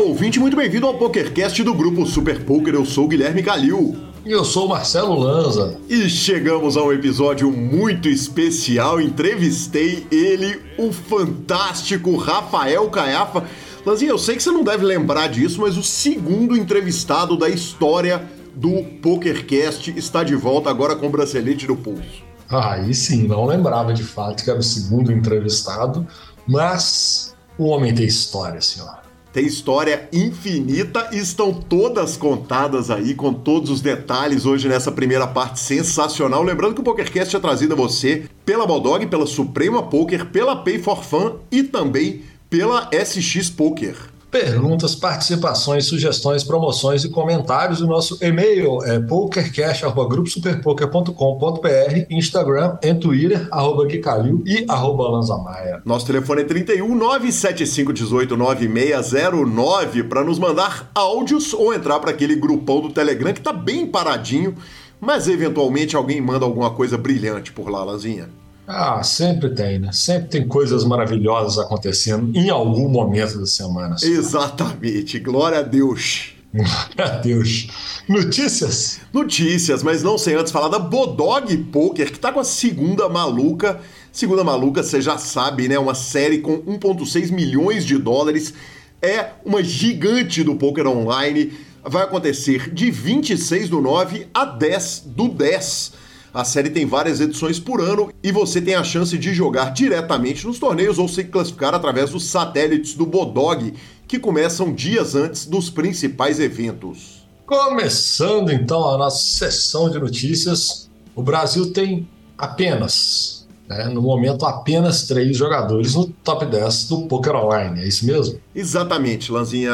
ouvinte, muito bem-vindo ao PokerCast do grupo Super Poker. Eu sou o Guilherme Calil. E eu sou o Marcelo Lanza. E chegamos a um episódio muito especial. Entrevistei ele, o fantástico Rafael Caiafa. Lanzinha, eu sei que você não deve lembrar disso, mas o segundo entrevistado da história do PokerCast está de volta agora com o bracelete do pulso. Aí sim, não lembrava de fato que era o segundo entrevistado, mas o homem tem história, senhor. Tem história infinita e estão todas contadas aí, com todos os detalhes hoje nessa primeira parte sensacional. Lembrando que o PokerCast é trazido a você pela Baldog, pela Suprema Poker, pela Pay for Fun e também pela SX Poker perguntas, participações, sugestões, promoções e comentários. O nosso e-mail é pokercash.gruposuperpoker.com.br, Instagram e Twitter, arroba Guicalil e arroba Lanzamaia. Nosso telefone é 31 975 18 9609 para nos mandar áudios ou entrar para aquele grupão do Telegram que tá bem paradinho, mas eventualmente alguém manda alguma coisa brilhante por lá, Lanzinha. Ah, sempre tem, né? Sempre tem coisas maravilhosas acontecendo em algum momento da semana. Exatamente. Glória a Deus. Glória a Deus. Notícias? Notícias, mas não sem antes falar da Bodog Poker, que tá com a segunda maluca. Segunda maluca, você já sabe, né? Uma série com 1,6 milhões de dólares. É uma gigante do poker online. Vai acontecer de 26 do 9 a 10 do 10 a série tem várias edições por ano e você tem a chance de jogar diretamente nos torneios ou se classificar através dos satélites do Bodog, que começam dias antes dos principais eventos. Começando então a nossa sessão de notícias, o Brasil tem apenas, né, no momento, apenas três jogadores no top 10 do Poker Online, é isso mesmo? Exatamente, Lanzinha.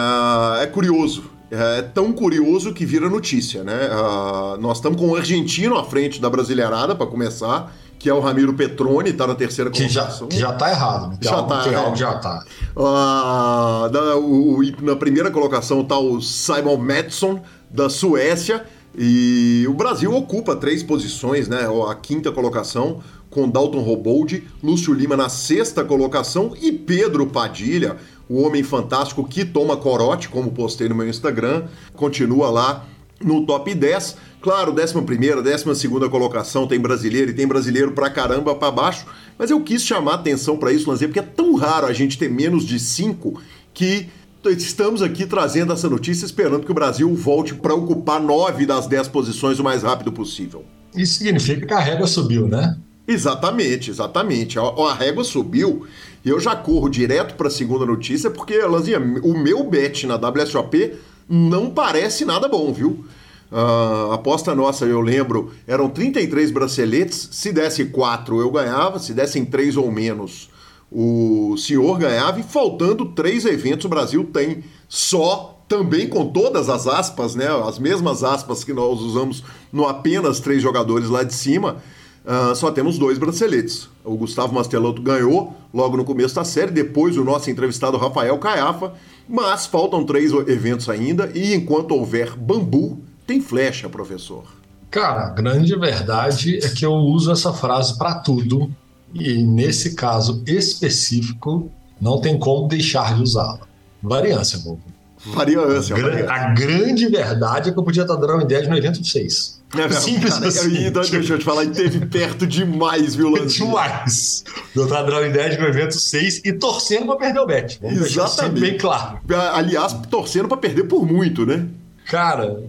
É curioso é tão curioso que vira notícia, né? Uh, nós estamos com o argentino à frente da brasileirada, para começar, que é o Ramiro Petroni, está na terceira que colocação. Já, que já está errado, né? já está. É. Já tá. Uh, o, na primeira colocação está o Simon Madsen, da Suécia, e o Brasil ocupa três posições, né? A quinta colocação, com Dalton Robold, Lúcio Lima na sexta colocação e Pedro Padilha o Homem Fantástico que toma corote, como postei no meu Instagram, continua lá no top 10. Claro, 11 primeira, 12 segunda colocação tem brasileiro e tem brasileiro pra caramba pra baixo, mas eu quis chamar atenção para isso, Lanzê, porque é tão raro a gente ter menos de 5 que estamos aqui trazendo essa notícia esperando que o Brasil volte para ocupar 9 das 10 posições o mais rápido possível. Isso significa que a régua subiu, né? Exatamente, exatamente. A, a régua subiu e eu já corro direto para a segunda notícia, porque, Lanzinha, o meu bet na WSOP não parece nada bom, viu? Uh, aposta nossa, eu lembro, eram 33 braceletes. Se desse 4, eu ganhava. Se dessem 3 ou menos, o senhor ganhava. E faltando três eventos, o Brasil tem só, também com todas as aspas, né? As mesmas aspas que nós usamos no apenas três jogadores lá de cima. Uh, só temos dois braceletes. O Gustavo Mastelotto ganhou logo no começo da série, depois o nosso entrevistado Rafael Caiafa, mas faltam três eventos ainda e enquanto houver bambu, tem flecha, professor. Cara, a grande verdade é que eu uso essa frase para tudo e nesse caso específico não tem como deixar de usá-la. Variância, bobo. Variância, a, variância. A grande verdade é que eu podia estar dando em 10 no evento 6. É, Simples cara, assim. Então, deixa eu te falar, teve perto demais, viu, Lance? demais. Eu tava dando ideia no evento 6 e torcendo pra perder o bet. Vamos Exatamente. bem claro. Aliás, torcendo pra perder por muito, né? Cara,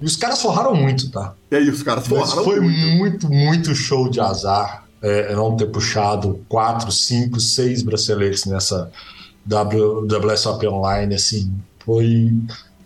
e os caras forraram muito, tá? É, e os caras forraram Mas foi muito. muito, muito show de azar é, não ter puxado 4, 5, 6 braceletes nessa w, WSOP Online, assim. Foi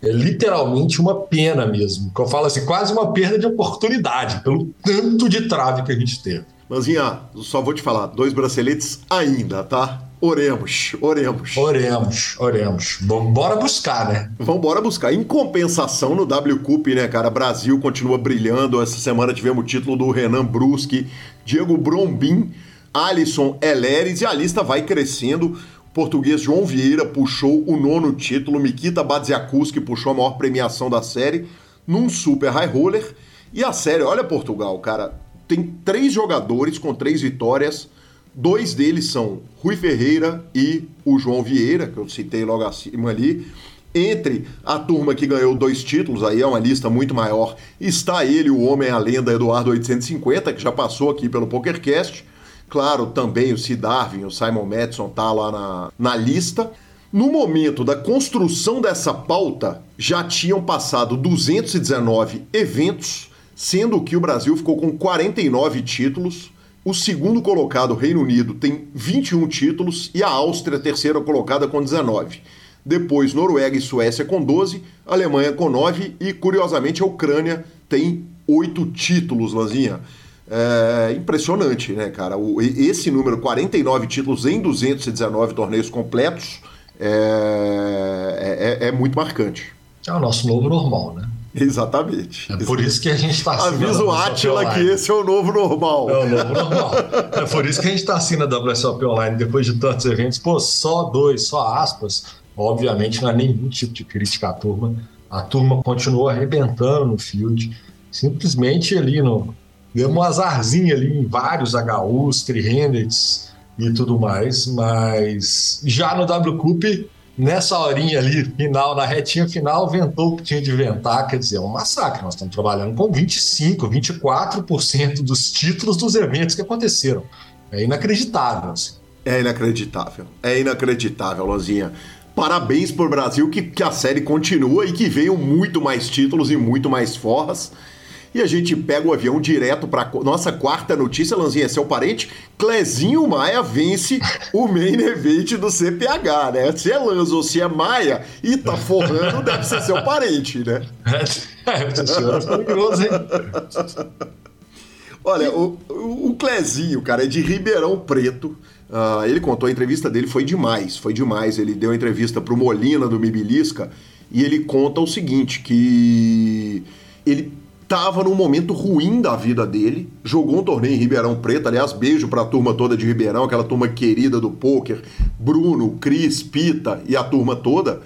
é literalmente uma pena mesmo. Que eu falo assim, quase uma perda de oportunidade, pelo tanto de trave que a gente teve. Manzinha, só vou te falar, dois braceletes ainda, tá? Oremos, oremos. Oremos, oremos. Bora buscar, né? Vamos bora buscar. Em compensação, no W Cup, né, cara? Brasil continua brilhando. Essa semana tivemos o título do Renan Bruschi, Diego Brombin, Alisson Eleres e a lista vai crescendo português João Vieira puxou o nono título, Mikita Badziakuski puxou a maior premiação da série num Super High Roller. E a série, olha Portugal, cara, tem três jogadores com três vitórias. Dois deles são Rui Ferreira e o João Vieira, que eu citei logo acima ali. Entre a turma que ganhou dois títulos, aí é uma lista muito maior, está ele, o homem, a lenda Eduardo 850, que já passou aqui pelo PokerCast. Claro, também o C. Darwin, o Simon Madison tá lá na, na lista. No momento da construção dessa pauta, já tinham passado 219 eventos, sendo que o Brasil ficou com 49 títulos. O segundo colocado, Reino Unido, tem 21 títulos e a Áustria, terceira colocada, com 19. Depois, Noruega e Suécia com 12, Alemanha com 9 e, curiosamente, a Ucrânia tem 8 títulos, Lanzinha. É impressionante, né, cara? O, esse número, 49 títulos em 219 torneios completos, é, é, é muito marcante. É o nosso novo normal, né? Exatamente. É por isso que a gente está assinando. Avisa o Atila que esse é o novo normal. É o novo normal. é por isso que a gente está assinando a WSOP Online depois de tantos eventos. Pô, só dois, só aspas. Obviamente não é nenhum tipo de crítica à turma. A turma continuou arrebentando no field. Simplesmente ali no, Deu um azarzinho ali em vários HUs, trihandeds e tudo mais, mas já no W Cup, nessa horinha ali, final, na retinha final, ventou o que tinha de ventar, quer dizer, é um massacre. Nós estamos trabalhando com 25%, 24% dos títulos dos eventos que aconteceram. É inacreditável. Assim. É inacreditável. É inacreditável, Lozinha. Parabéns por Brasil que, que a série continua e que venham muito mais títulos e muito mais forras. E a gente pega o avião direto para nossa quarta notícia, Lanzinha, é seu parente? Clezinho Maia vence o main event do CPH, né? Se é Lanzo ou se é Maia e tá forrando, deve ser seu parente, né? É, é hein? Olha, o, o Clezinho, cara, é de Ribeirão Preto. Uh, ele contou a entrevista dele, foi demais, foi demais. Ele deu a entrevista pro Molina do Mibilisca e ele conta o seguinte: que ele estava num momento ruim da vida dele, jogou um torneio em Ribeirão Preto, aliás, beijo para a turma toda de Ribeirão, aquela turma querida do poker, Bruno, Cris, Pita e a turma toda.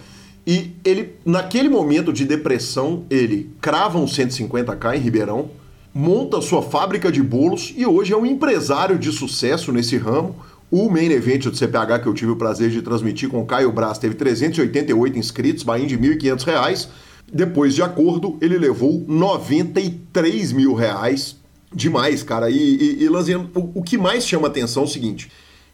E ele, naquele momento de depressão, ele crava um 150k em Ribeirão, monta sua fábrica de bolos e hoje é um empresário de sucesso nesse ramo. O main event do CPH que eu tive o prazer de transmitir com Caio Braz teve 388 inscritos, bain de R$ 1.500 depois de acordo, ele levou 93 mil reais. Demais, cara. E, e, e Lanzinha, o, o que mais chama atenção é o seguinte: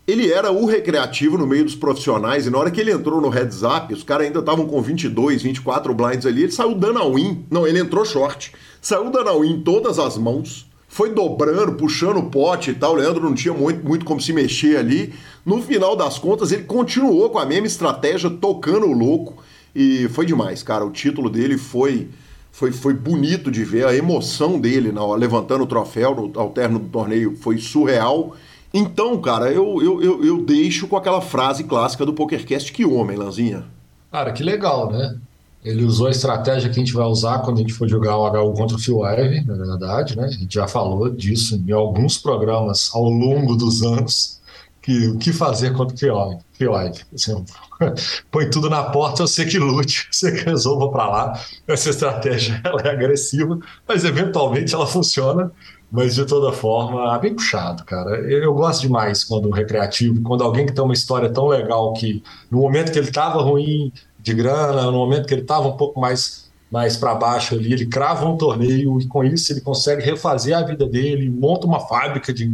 ele era o recreativo no meio dos profissionais, e na hora que ele entrou no heads up, os caras ainda estavam com 22, 24 blinds ali, ele saiu dando a win. Não, ele entrou short. Saiu dando a win em todas as mãos, foi dobrando, puxando o pote e tal. O Leandro não tinha muito, muito como se mexer ali. No final das contas, ele continuou com a mesma estratégia, tocando o louco. E foi demais, cara. O título dele foi foi, foi bonito de ver, a emoção dele na, levantando o troféu ao término do torneio foi surreal. Então, cara, eu, eu, eu, eu deixo com aquela frase clássica do PokerCast, que homem, Lanzinha. Cara, que legal, né? Ele usou a estratégia que a gente vai usar quando a gente for jogar o HU contra o Phil Ivey, na verdade, né? A gente já falou disso em alguns programas ao longo dos anos, que o que fazer contra o Ivey. Assim, põe tudo na porta, você que lute, você que resolva para lá. Essa estratégia ela é agressiva, mas eventualmente ela funciona. Mas de toda forma, é bem puxado, cara. Eu gosto demais quando um recreativo, quando alguém que tem uma história tão legal que no momento que ele estava ruim de grana, no momento que ele estava um pouco mais mais para baixo ali, ele crava um torneio e com isso ele consegue refazer a vida dele, monta uma fábrica de.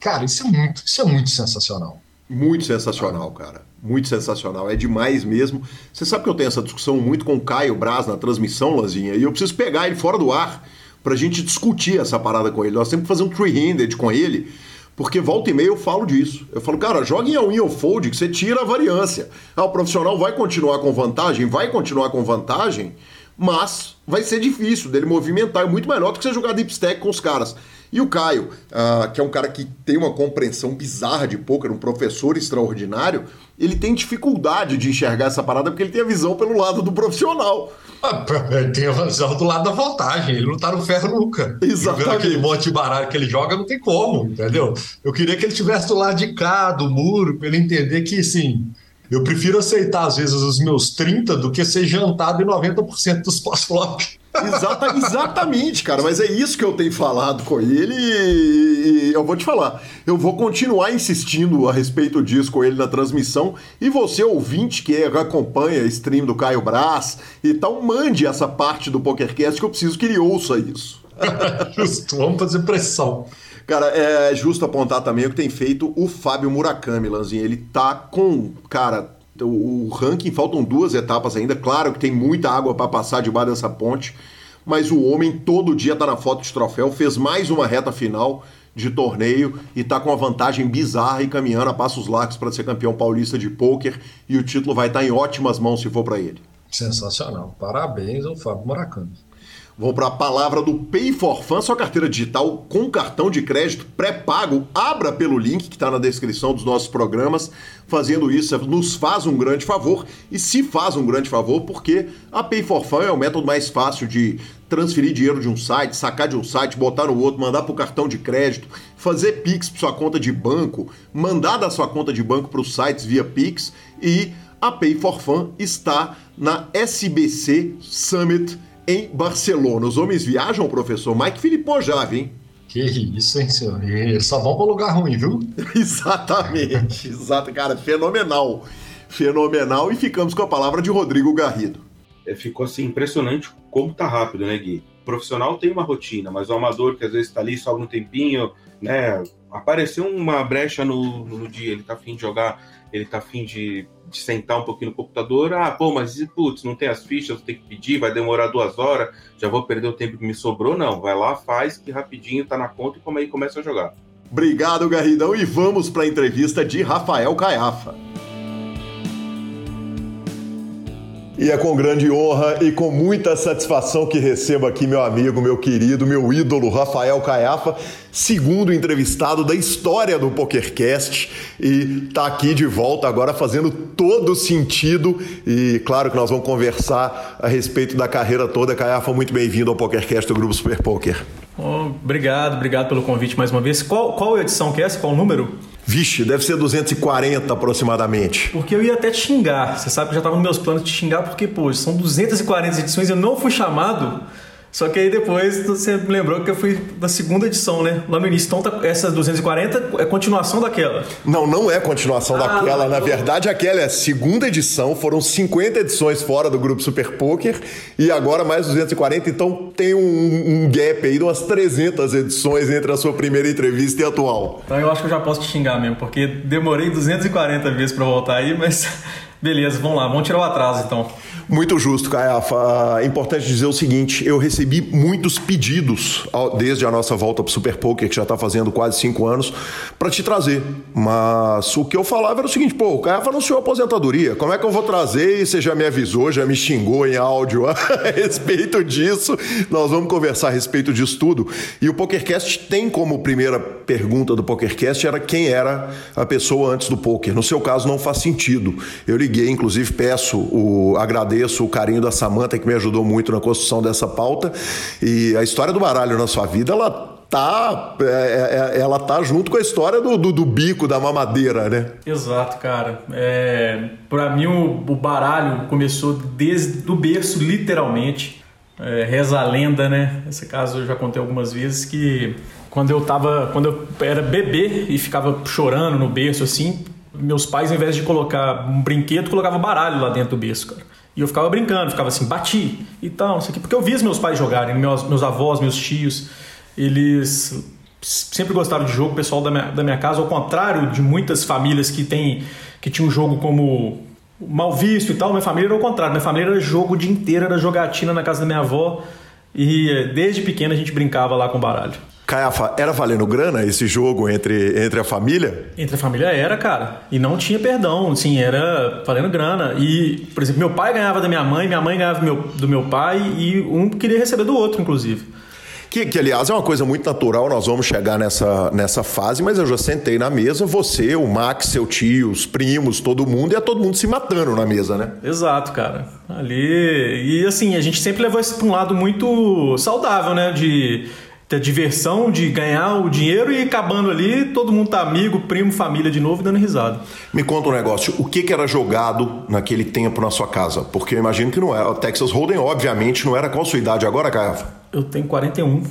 Cara, isso é muito, isso é muito sensacional. Muito sensacional, cara muito sensacional, é demais mesmo. Você sabe que eu tenho essa discussão muito com o Caio Braz na transmissão, Lanzinha, e eu preciso pegar ele fora do ar pra gente discutir essa parada com ele. Nós temos que fazer um three-handed com ele, porque volta e meia eu falo disso. Eu falo, cara, joga em all-in ou fold que você tira a variância. Ah, o profissional vai continuar com vantagem? Vai continuar com vantagem, mas vai ser difícil dele movimentar. É muito melhor do que você jogar deep stack com os caras. E o Caio, uh, que é um cara que tem uma compreensão bizarra de poker, um professor extraordinário, ele tem dificuldade de enxergar essa parada porque ele tem a visão pelo lado do profissional. Ah, ele tem a visão do lado da vantagem, ele não tá no ferro nunca. Exatamente. aquele monte de baralho que ele joga, não tem como, entendeu? Eu queria que ele tivesse do lado de cá, do muro, para ele entender que, assim, eu prefiro aceitar, às vezes, os meus 30 do que ser jantado em 90% dos pós-flop. Exata, exatamente, cara, mas é isso que eu tenho falado com ele e eu vou te falar. Eu vou continuar insistindo a respeito disso com ele na transmissão. E você, ouvinte, que acompanha a stream do Caio Braz e tal, mande essa parte do PokerCast que eu preciso que ele ouça isso. Justo, vamos fazer pressão. Cara, é justo apontar também o que tem feito o Fábio Murakami, Lanzinho. Ele tá com, cara, o, ranking, faltam duas etapas ainda. Claro que tem muita água para passar debaixo dessa ponte, mas o homem todo dia tá na foto de troféu, fez mais uma reta final de torneio e tá com uma vantagem bizarra e caminhando a passos largos para ser campeão paulista de pôquer e o título vai estar tá em ótimas mãos se for para ele. Sensacional. Parabéns ao Fábio Murakami. Vou para a palavra do Pay for Fun, sua carteira digital com cartão de crédito pré-pago. Abra pelo link que está na descrição dos nossos programas. Fazendo isso, nos faz um grande favor. E se faz um grande favor, porque a Pay for Fun é o método mais fácil de transferir dinheiro de um site, sacar de um site, botar no outro, mandar para o cartão de crédito, fazer Pix para sua conta de banco, mandar da sua conta de banco para os sites via Pix. E a Pay for Fun está na SBC Summit em Barcelona. Os homens viajam, professor Mike Filippo já, hein? Que isso, hein, senhor? Eles só vão para lugar ruim, viu? Exatamente, exato, cara, fenomenal. Fenomenal. E ficamos com a palavra de Rodrigo Garrido. É, ficou assim impressionante como tá rápido, né, Gui? O profissional tem uma rotina, mas o amador que às vezes está ali só um tempinho, né? Apareceu uma brecha no, no dia, ele tá afim de jogar, ele tá afim de de sentar um pouquinho no computador, ah, pô, mas putz, não tem as fichas, ter que pedir, vai demorar duas horas, já vou perder o tempo que me sobrou, não. Vai lá, faz, que rapidinho tá na conta e como aí começa a jogar. Obrigado, Garridão, e vamos para a entrevista de Rafael Caiafa. E é com grande honra e com muita satisfação que recebo aqui meu amigo, meu querido, meu ídolo Rafael Caiafa, segundo entrevistado da história do PokerCast e tá aqui de volta agora fazendo todo sentido e claro que nós vamos conversar a respeito da carreira toda. Caiafa, muito bem-vindo ao PokerCast do Grupo Super Poker. Oh, obrigado, obrigado pelo convite mais uma vez. Qual, qual edição que é essa? Qual número? Vixe, deve ser 240 aproximadamente. Porque eu ia até te xingar. Você sabe que já estava nos meus planos de te xingar, porque, pô, são 240 edições e eu não fui chamado só que aí depois você me lembrou que eu fui da segunda edição, né? Lá no início. Então tá, essa 240 é continuação daquela. Não, não é continuação ah, daquela. Na verdade, aquela é a segunda edição. Foram 50 edições fora do grupo Super Poker e agora mais 240. Então tem um, um gap aí de umas 300 edições entre a sua primeira entrevista e a atual. Então eu acho que eu já posso te xingar mesmo, porque demorei 240 vezes para voltar aí, mas beleza, vamos lá, vamos tirar o atraso então. Muito justo, Caiafa. É importante dizer o seguinte: eu recebi muitos pedidos desde a nossa volta para o Super Poker, que já está fazendo quase cinco anos, para te trazer. Mas o que eu falava era o seguinte: pô, o Caiafa anunciou aposentadoria. Como é que eu vou trazer? E você já me avisou, já me xingou em áudio a respeito disso. Nós vamos conversar a respeito disso tudo. E o PokerCast tem como primeira pergunta do PokerCast era quem era a pessoa antes do poker. No seu caso, não faz sentido. Eu liguei, inclusive, peço o agradeço agradeço o carinho da Samanta que me ajudou muito na construção dessa pauta. E a história do baralho na sua vida, ela tá, é, é, é, ela tá junto com a história do, do, do, bico, da mamadeira, né? Exato, cara. É, para mim, o, o, baralho começou desde o berço, literalmente. É, reza a lenda, né? Esse caso eu já contei algumas vezes que quando eu tava, quando eu era bebê e ficava chorando no berço assim, meus pais, ao invés de colocar um brinquedo, colocavam baralho lá dentro do berço, cara. E eu ficava brincando, ficava assim, bati e tal, não sei o quê. Porque eu vi os meus pais jogarem, meus, meus avós, meus tios, eles sempre gostaram de jogo, o pessoal da minha, da minha casa, ao contrário de muitas famílias que tem que tinham um jogo como mal visto e tal, minha família era o contrário, minha família era jogo o dia inteiro, era jogatina na casa da minha avó e desde pequena a gente brincava lá com baralho. Caiafa, era valendo grana esse jogo entre, entre a família? Entre a família era, cara. E não tinha perdão, sim, era valendo grana. E, por exemplo, meu pai ganhava da minha mãe, minha mãe ganhava do meu, do meu pai e um queria receber do outro, inclusive. Que, que, aliás, é uma coisa muito natural, nós vamos chegar nessa, nessa fase, mas eu já sentei na mesa, você, o Max, seu tio, os primos, todo mundo, e é todo mundo se matando na mesa, né? Exato, cara. Ali. E assim, a gente sempre levou isso para um lado muito saudável, né? De ter diversão de ganhar o dinheiro e acabando ali, todo mundo tá amigo, primo, família de novo, dando risada. Me conta um negócio, o que, que era jogado naquele tempo na sua casa? Porque eu imagino que não era. O Texas Hold'em, obviamente, não era qual a sua idade agora, Caio? Eu tenho 41.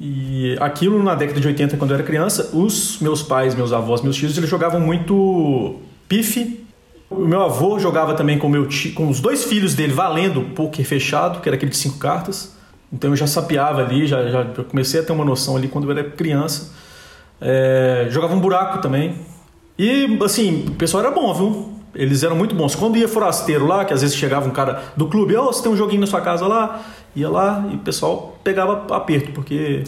E aquilo na década de 80, quando eu era criança, os meus pais, meus avós, meus tios, eles jogavam muito pife. O meu avô jogava também com, meu tio, com os dois filhos dele valendo poker fechado, que era aquele de cinco cartas. Então eu já sapeava ali, já, já comecei a ter uma noção ali quando eu era criança. É, jogava um buraco também. E assim, o pessoal era bom, viu? Eles eram muito bons. Quando ia forasteiro lá, que às vezes chegava um cara do clube, ó, oh, você tem um joguinho na sua casa lá, ia lá e o pessoal pegava aperto, porque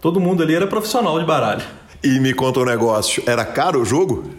todo mundo ali era profissional de baralho. E me conta um negócio, era caro o jogo?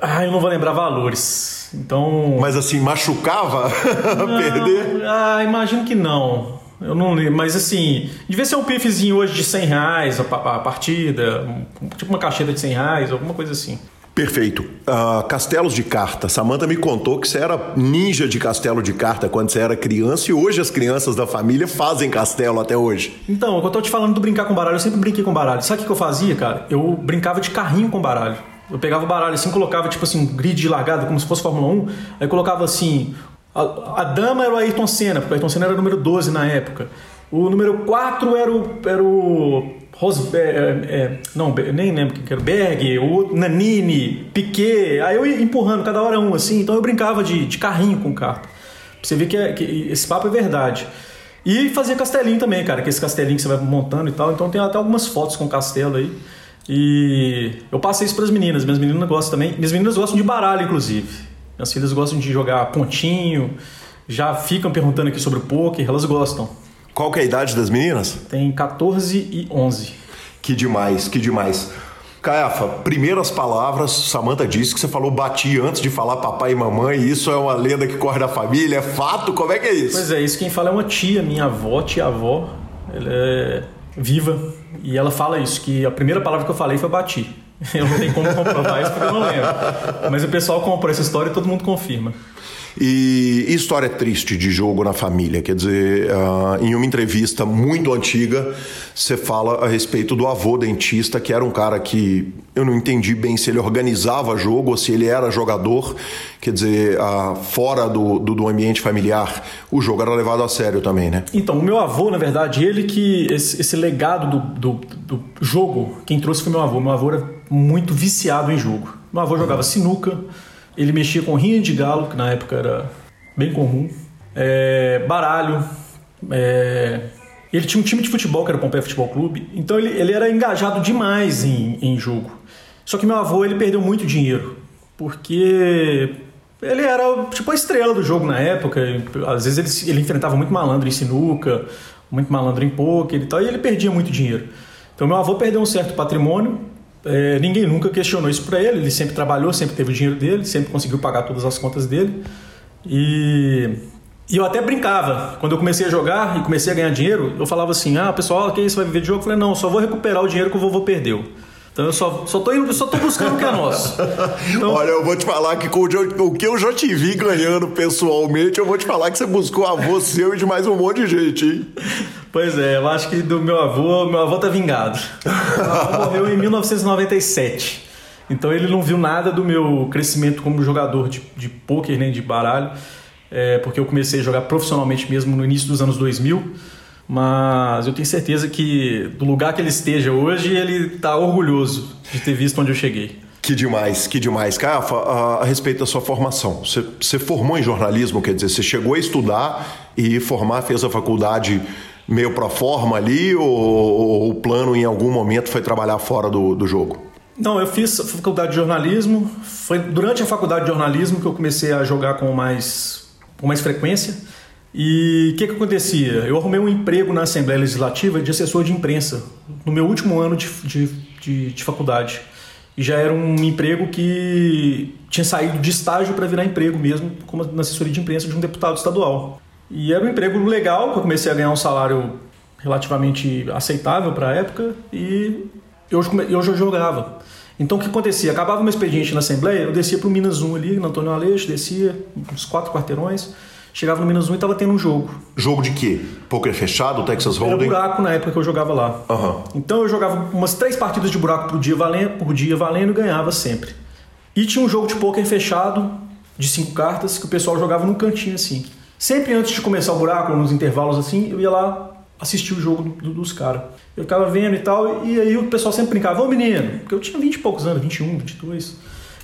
Ah, eu não vou lembrar valores. Então. Mas assim, machucava perder? Ah, imagino que não. Eu não lembro, mas assim, devia ser um pifezinho hoje de 100 reais a, a partida, tipo uma caixeta de 100 reais, alguma coisa assim. Perfeito. Uh, castelos de carta. Samantha me contou que você era ninja de castelo de carta quando você era criança e hoje as crianças da família fazem castelo até hoje. Então, eu tô te falando do brincar com baralho, eu sempre brinquei com baralho. Sabe o que eu fazia, cara? Eu brincava de carrinho com baralho. Eu pegava o baralho assim, colocava tipo assim, um grid de largada, como se fosse Fórmula 1, aí colocava assim a, a, dama era o Ayrton Senna, porque o Ayrton Senna era o número 12 na época. O número 4 era o. Era o Rose, é, é, é não, nem lembro quem era. Berg, o Nanini, Piquet. Aí eu ia empurrando cada hora um, assim. Então eu brincava de, de carrinho com carta. Pra você ver que, é, que esse papo é verdade. E fazia castelinho também, cara, que esse castelinho que você vai montando e tal. Então tem até algumas fotos com castelo aí. E eu passei isso para as meninas. Minhas meninas gostam também. Minhas meninas gostam de baralho, inclusive. Minhas filhas gostam de jogar pontinho, já ficam perguntando aqui sobre o poker, elas gostam. Qual que é a idade das meninas? Tem 14 e 11. Que demais, que demais. Caiafa, primeiras palavras, Samantha disse que você falou bati antes de falar papai e mamãe, isso é uma lenda que corre da família, é fato? Como é que é isso? Pois é, isso quem fala é uma tia, minha avó, tia-avó, ela é viva, e ela fala isso, que a primeira palavra que eu falei foi bati. Eu não tenho como comprovar isso porque eu não lembro. Mas o pessoal compra essa história e todo mundo confirma. E história triste de jogo na família, quer dizer, uh, em uma entrevista muito antiga, você fala a respeito do avô dentista, que era um cara que eu não entendi bem se ele organizava jogo ou se ele era jogador, quer dizer, uh, fora do, do, do, ambiente familiar, o jogo era levado a sério também, né? Então, o meu avô, na verdade, ele que, esse, esse legado do, do, do jogo, quem trouxe foi meu avô. Meu avô era muito viciado em jogo. Meu avô jogava sinuca ele mexia com rinha de galo, que na época era bem comum, é, baralho. É, ele tinha um time de futebol, que era o Pompeia Futebol Clube, então ele, ele era engajado demais em, em jogo. Só que meu avô ele perdeu muito dinheiro, porque ele era tipo a estrela do jogo na época. Às vezes ele, ele enfrentava muito malandro em sinuca, muito malandro em poker e tal, e ele perdia muito dinheiro. Então meu avô perdeu um certo patrimônio é, ninguém nunca questionou isso para ele. Ele sempre trabalhou, sempre teve o dinheiro dele, sempre conseguiu pagar todas as contas dele. E, e eu até brincava. Quando eu comecei a jogar e comecei a ganhar dinheiro, eu falava assim: Ah, pessoal, que isso vai viver de jogo? Eu falei: Não, só vou recuperar o dinheiro que o vovô perdeu. Então eu só, só, tô, indo, só tô buscando o que é nosso. Então... Olha, eu vou te falar que com o que eu já te vi ganhando pessoalmente, eu vou te falar que você buscou avô seu e de mais um monte de gente, hein? Pois é, eu acho que do meu avô, meu avô tá vingado. Meu avô morreu em 1997. Então ele não viu nada do meu crescimento como jogador de, de pôquer nem de baralho, é, porque eu comecei a jogar profissionalmente mesmo no início dos anos 2000 mas eu tenho certeza que do lugar que ele esteja hoje, ele está orgulhoso de ter visto onde eu cheguei. Que demais, que demais. Cafa, a, a, respeito da sua formação, você, você formou em jornalismo, quer dizer, você chegou a estudar e formar, fez a faculdade meio pro forma ali, ou, ou, o plano em algum momento foi trabalhar fora do, do jogo? Não, eu fiz faculdade de jornalismo. Foi durante a faculdade de jornalismo que eu comecei a jogar com mais, com mais frequência. E o que, que acontecia? Eu arrumei um emprego na Assembleia Legislativa de assessor de imprensa no meu último ano de, de, de, de faculdade. E já era um emprego que tinha saído de estágio para virar emprego mesmo, como na assessoria de imprensa de um deputado estadual. E era um emprego legal, que eu comecei a ganhar um salário relativamente aceitável para a época e eu, eu já jogava. Então o que acontecia? Acabava meu expediente na Assembleia, eu descia para o Minas 1 ali, no Antônio Aleixo, descia uns quatro quarteirões Chegava no menos um e tava tendo um jogo. Jogo de quê? Poker fechado, Texas Era Hold'em? buraco na época que eu jogava lá. Aham. Então eu jogava umas três partidas de buraco por dia valendo, por dia valendo e ganhava sempre. E tinha um jogo de pôquer fechado, de cinco cartas, que o pessoal jogava num cantinho assim. Sempre antes de começar o buraco, nos intervalos assim, eu ia lá assistir o jogo do- dos caras. Eu ficava vendo e tal, e aí o pessoal sempre brincava, ô menino, porque eu tinha 20 e poucos anos, 21, 22.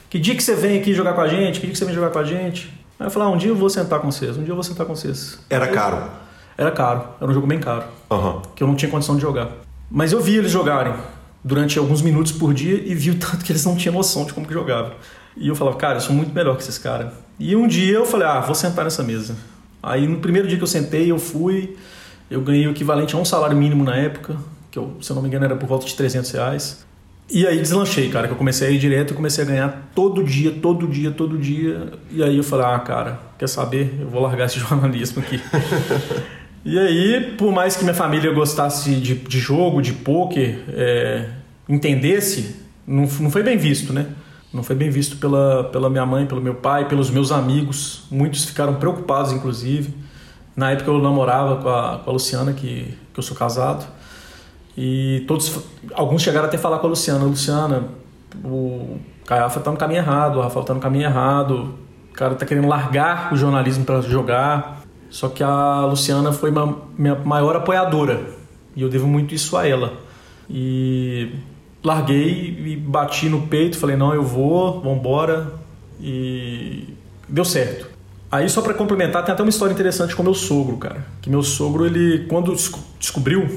Que dia que você vem aqui jogar com a gente? Que dia que você vem jogar com a gente? Aí eu falava, ah, um dia eu vou sentar com vocês, um dia eu vou sentar com vocês. Era caro. Era caro, era um jogo bem caro Aham. que eu não tinha condição de jogar. Mas eu vi eles jogarem durante alguns minutos por dia e vi o tanto que eles não tinham noção de como que jogavam. E eu falava, cara, eu sou muito melhor que esses caras. E um dia eu falei, ah, vou sentar nessa mesa. Aí no primeiro dia que eu sentei, eu fui, eu ganhei o equivalente a um salário mínimo na época, que eu, se eu não me engano era por volta de 300 reais. E aí deslanchei, cara, que eu comecei a ir direto e comecei a ganhar todo dia, todo dia, todo dia. E aí eu falei, ah, cara, quer saber? Eu vou largar esse jornalismo aqui. E aí, por mais que minha família gostasse de, de jogo, de pôquer, é, entendesse, não, não foi bem visto, né? Não foi bem visto pela, pela minha mãe, pelo meu pai, pelos meus amigos. Muitos ficaram preocupados, inclusive. Na época eu namorava com a, com a Luciana, que, que eu sou casado. E todos, alguns chegaram até falar com a Luciana, Luciana, o Caiafa tá no caminho errado, o Rafael tá no caminho errado, o cara tá querendo largar o jornalismo para jogar. Só que a Luciana foi uma, minha maior apoiadora e eu devo muito isso a ela. E larguei e bati no peito, falei: "Não, eu vou, vambora". E deu certo. Aí só para complementar, tem até uma história interessante com meu sogro, cara. Que meu sogro, ele quando desco- descobriu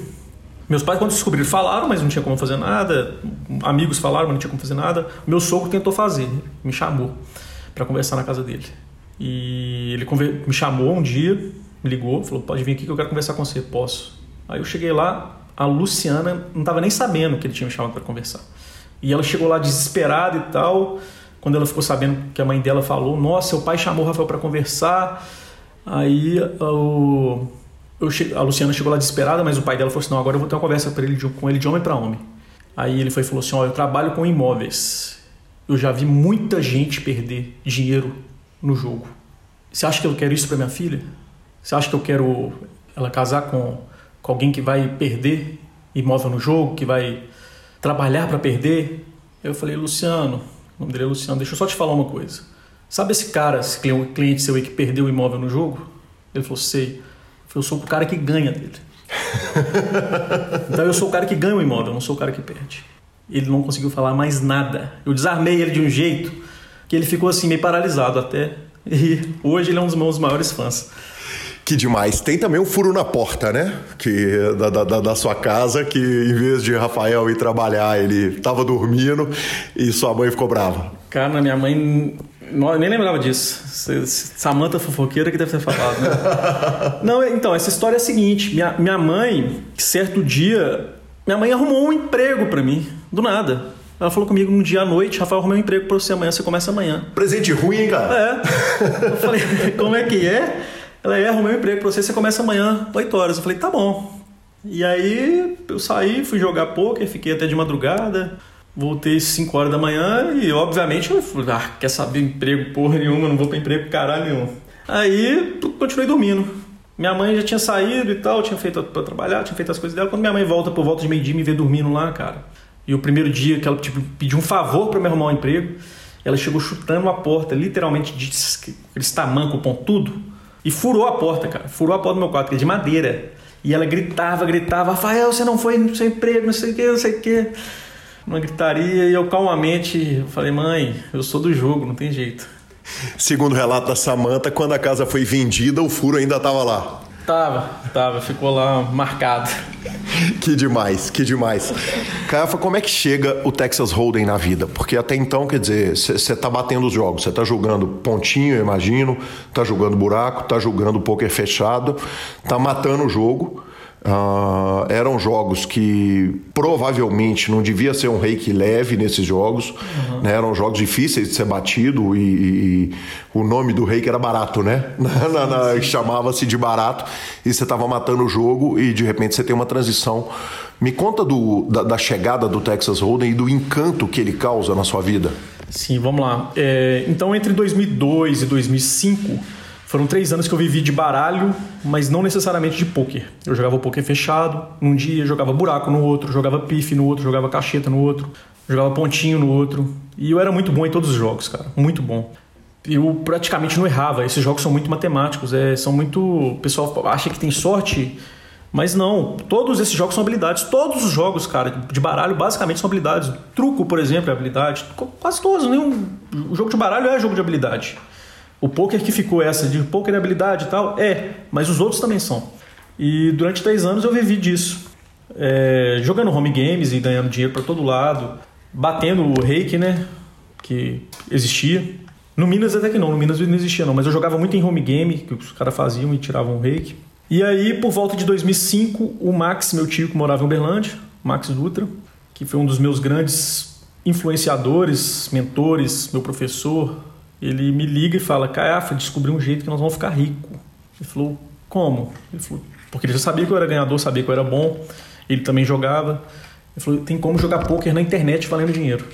meus pais, quando descobriram, falaram, mas não tinha como fazer nada. Amigos falaram, mas não tinha como fazer nada. Meu sogro tentou fazer, me chamou para conversar na casa dele. E ele me chamou um dia, me ligou, falou: pode vir aqui que eu quero conversar com você. Posso. Aí eu cheguei lá, a Luciana não estava nem sabendo que ele tinha me chamado para conversar. E ela chegou lá desesperada e tal. Quando ela ficou sabendo que a mãe dela falou: Nossa, seu pai chamou o Rafael para conversar. Aí o, eu che- a Luciana chegou lá desesperada, mas o pai dela falou assim: Não, agora eu vou ter uma conversa ele com ele de homem para homem. Aí ele foi falou assim: Ó, eu trabalho com imóveis. Eu já vi muita gente perder dinheiro no jogo. Você acha que eu quero isso para minha filha? Você acha que eu quero ela casar com, com alguém que vai perder imóvel no jogo, que vai trabalhar para perder? Eu falei, Luciano, o nome dele é Luciano, deixa eu só te falar uma coisa. Sabe esse cara, esse cli- cliente seu aí que perdeu o imóvel no jogo? Ele falou, sei. Eu falei, eu sou o cara que ganha dele. Então eu sou o cara que ganha o imóvel, eu não sou o cara que perde. Ele não conseguiu falar mais nada. Eu desarmei ele de um jeito que ele ficou assim meio paralisado até. E hoje ele é um dos meus maiores fãs. Que demais. Tem também um furo na porta, né? Que, da, da- da, sua casa, que em vez de Rafael ir trabalhar, ele tava dormindo e sua mãe ficou brava. Cara, minha mãe. eu nem lembrava disso. Samanta fofoqueira que deve ter falado, né? Não, então, essa história é a seguinte: minha, minha mãe, certo dia, minha mãe arrumou um emprego pra mim, do nada. Ela falou comigo um dia à noite: Rafael, arrumei um emprego pra você amanhã, você começa amanhã. Presente ruim, hein, cara? É. Eu falei, como é que é? Ela é, arrumei um emprego pra você, você começa amanhã, 8 horas. Eu falei, tá bom. E aí eu saí, fui jogar poker, fiquei até de madrugada, voltei 5 horas da manhã e obviamente eu falei, ah, quer saber emprego porra nenhuma, não vou pra emprego caralho nenhum. Aí continuei dormindo. Minha mãe já tinha saído e tal, tinha feito pra trabalhar, tinha feito as coisas dela. Quando minha mãe volta por volta de meio-dia me vê dormindo lá, cara. E o primeiro dia que ela tipo, pediu um favor pra me arrumar um emprego, ela chegou chutando a porta, literalmente de aqueles tamanco pontudo, e furou a porta, cara. Furou a porta do meu quarto, que é de madeira. E ela gritava, gritava, Rafael, você não foi no seu emprego, não sei o que, não sei o que. Uma gritaria, e eu calmamente falei, mãe, eu sou do jogo, não tem jeito. Segundo o relato da Samanta, quando a casa foi vendida, o furo ainda tava lá. Tava, tava, ficou lá marcado. Que demais, que demais. Caiafa, como é que chega o Texas Hold'em na vida? Porque até então, quer dizer, você tá batendo os jogos, você tá jogando pontinho, eu imagino, tá jogando buraco, tá jogando poker fechado, tá matando o jogo. Ah, eram jogos que provavelmente não devia ser um reiki leve nesses jogos, né? eram jogos difíceis de ser batido e, e- e o nome do reiki era barato, né? Chamava-se de barato e você estava matando o jogo e de repente você tem uma transição. Me conta do- da, da chegada do Texas Hold'em e do encanto que ele causa na sua vida. Sim, vamos lá. É, então, entre 2002 e 2005, Foram três anos que eu vivi de baralho, mas não necessariamente de pôquer. Eu jogava pôquer fechado, num dia jogava buraco no outro, jogava pife no outro, jogava cacheta no outro, jogava pontinho no outro. E eu era muito bom em todos os jogos, cara, muito bom. Eu praticamente não errava. Esses jogos são muito matemáticos, é, são muito. O pessoal acha que tem sorte, mas não. Todos esses jogos são habilidades. Todos os jogos, cara, de baralho basicamente são habilidades. Truco, por exemplo, é habilidade. Quase todos. Nenhum... O jogo de baralho é jogo de habilidade. O poker que ficou essa de poker é habilidade e tal, é, mas os outros também são. E durante três anos eu vivi disso. É, jogando home games e ganhando dinheiro para todo lado, batendo o reiki, né? Que existia. No Minas até que não, no Minas não existia não, mas eu jogava muito em home game, que os caras faziam e tiravam o reiki. E aí, por volta de 2005, o Max, meu tio que morava em Uberlândia, Max Dutra, que foi um dos meus grandes influenciadores, mentores, meu professor, ele me liga e fala: Caiafa, descobri um jeito que nós vamos ficar ricos. Ele falou: Como? Ele falou: Porque ele já sabia que eu era ganhador, sabia que eu era bom, ele também jogava. Ele falou: Tem como jogar poker na internet valendo dinheiro.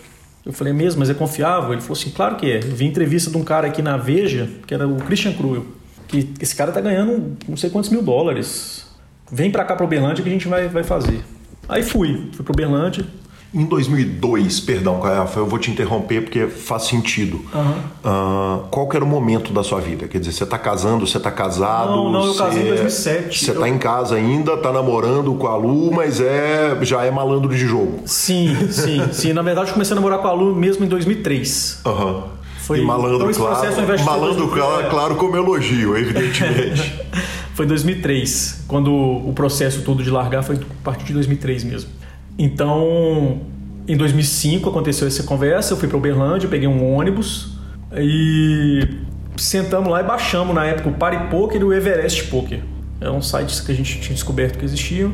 Eu falei: Mesmo, mas é confiável? Ele falou assim: Claro que é. Eu vi entrevista de um cara aqui na Veja, que era o Christian Cruel, que esse cara tá ganhando não sei quantos mil dólares. Vem para cá para Uberlândia que a gente vai, vai fazer. Aí fui, fui para Uberlândia, em 2002, perdão, Caiafa, eu vou te interromper porque faz sentido. Uhum. Uh, qual que era o momento da sua vida? Quer dizer, você está casando, você está casado? Não, não, eu casei em 2007. Você está eu... em casa ainda, está namorando com a Lu, mas é já é malandro de jogo. Sim, sim, sim. Na verdade, comecei a namorar com a Lu mesmo em 2003. Aham. Uhum. Foi, e malandro, claro, malandro claro, claro como elogio, evidentemente. foi 2003, quando o processo todo de largar foi a partir de 2003 mesmo. Então, em 2005 aconteceu essa conversa, eu fui para Uberlândia, peguei um ônibus e sentamos lá e baixamos na época o Party Poker e o Everest Poker. Eram sites que a gente tinha descoberto que existiam.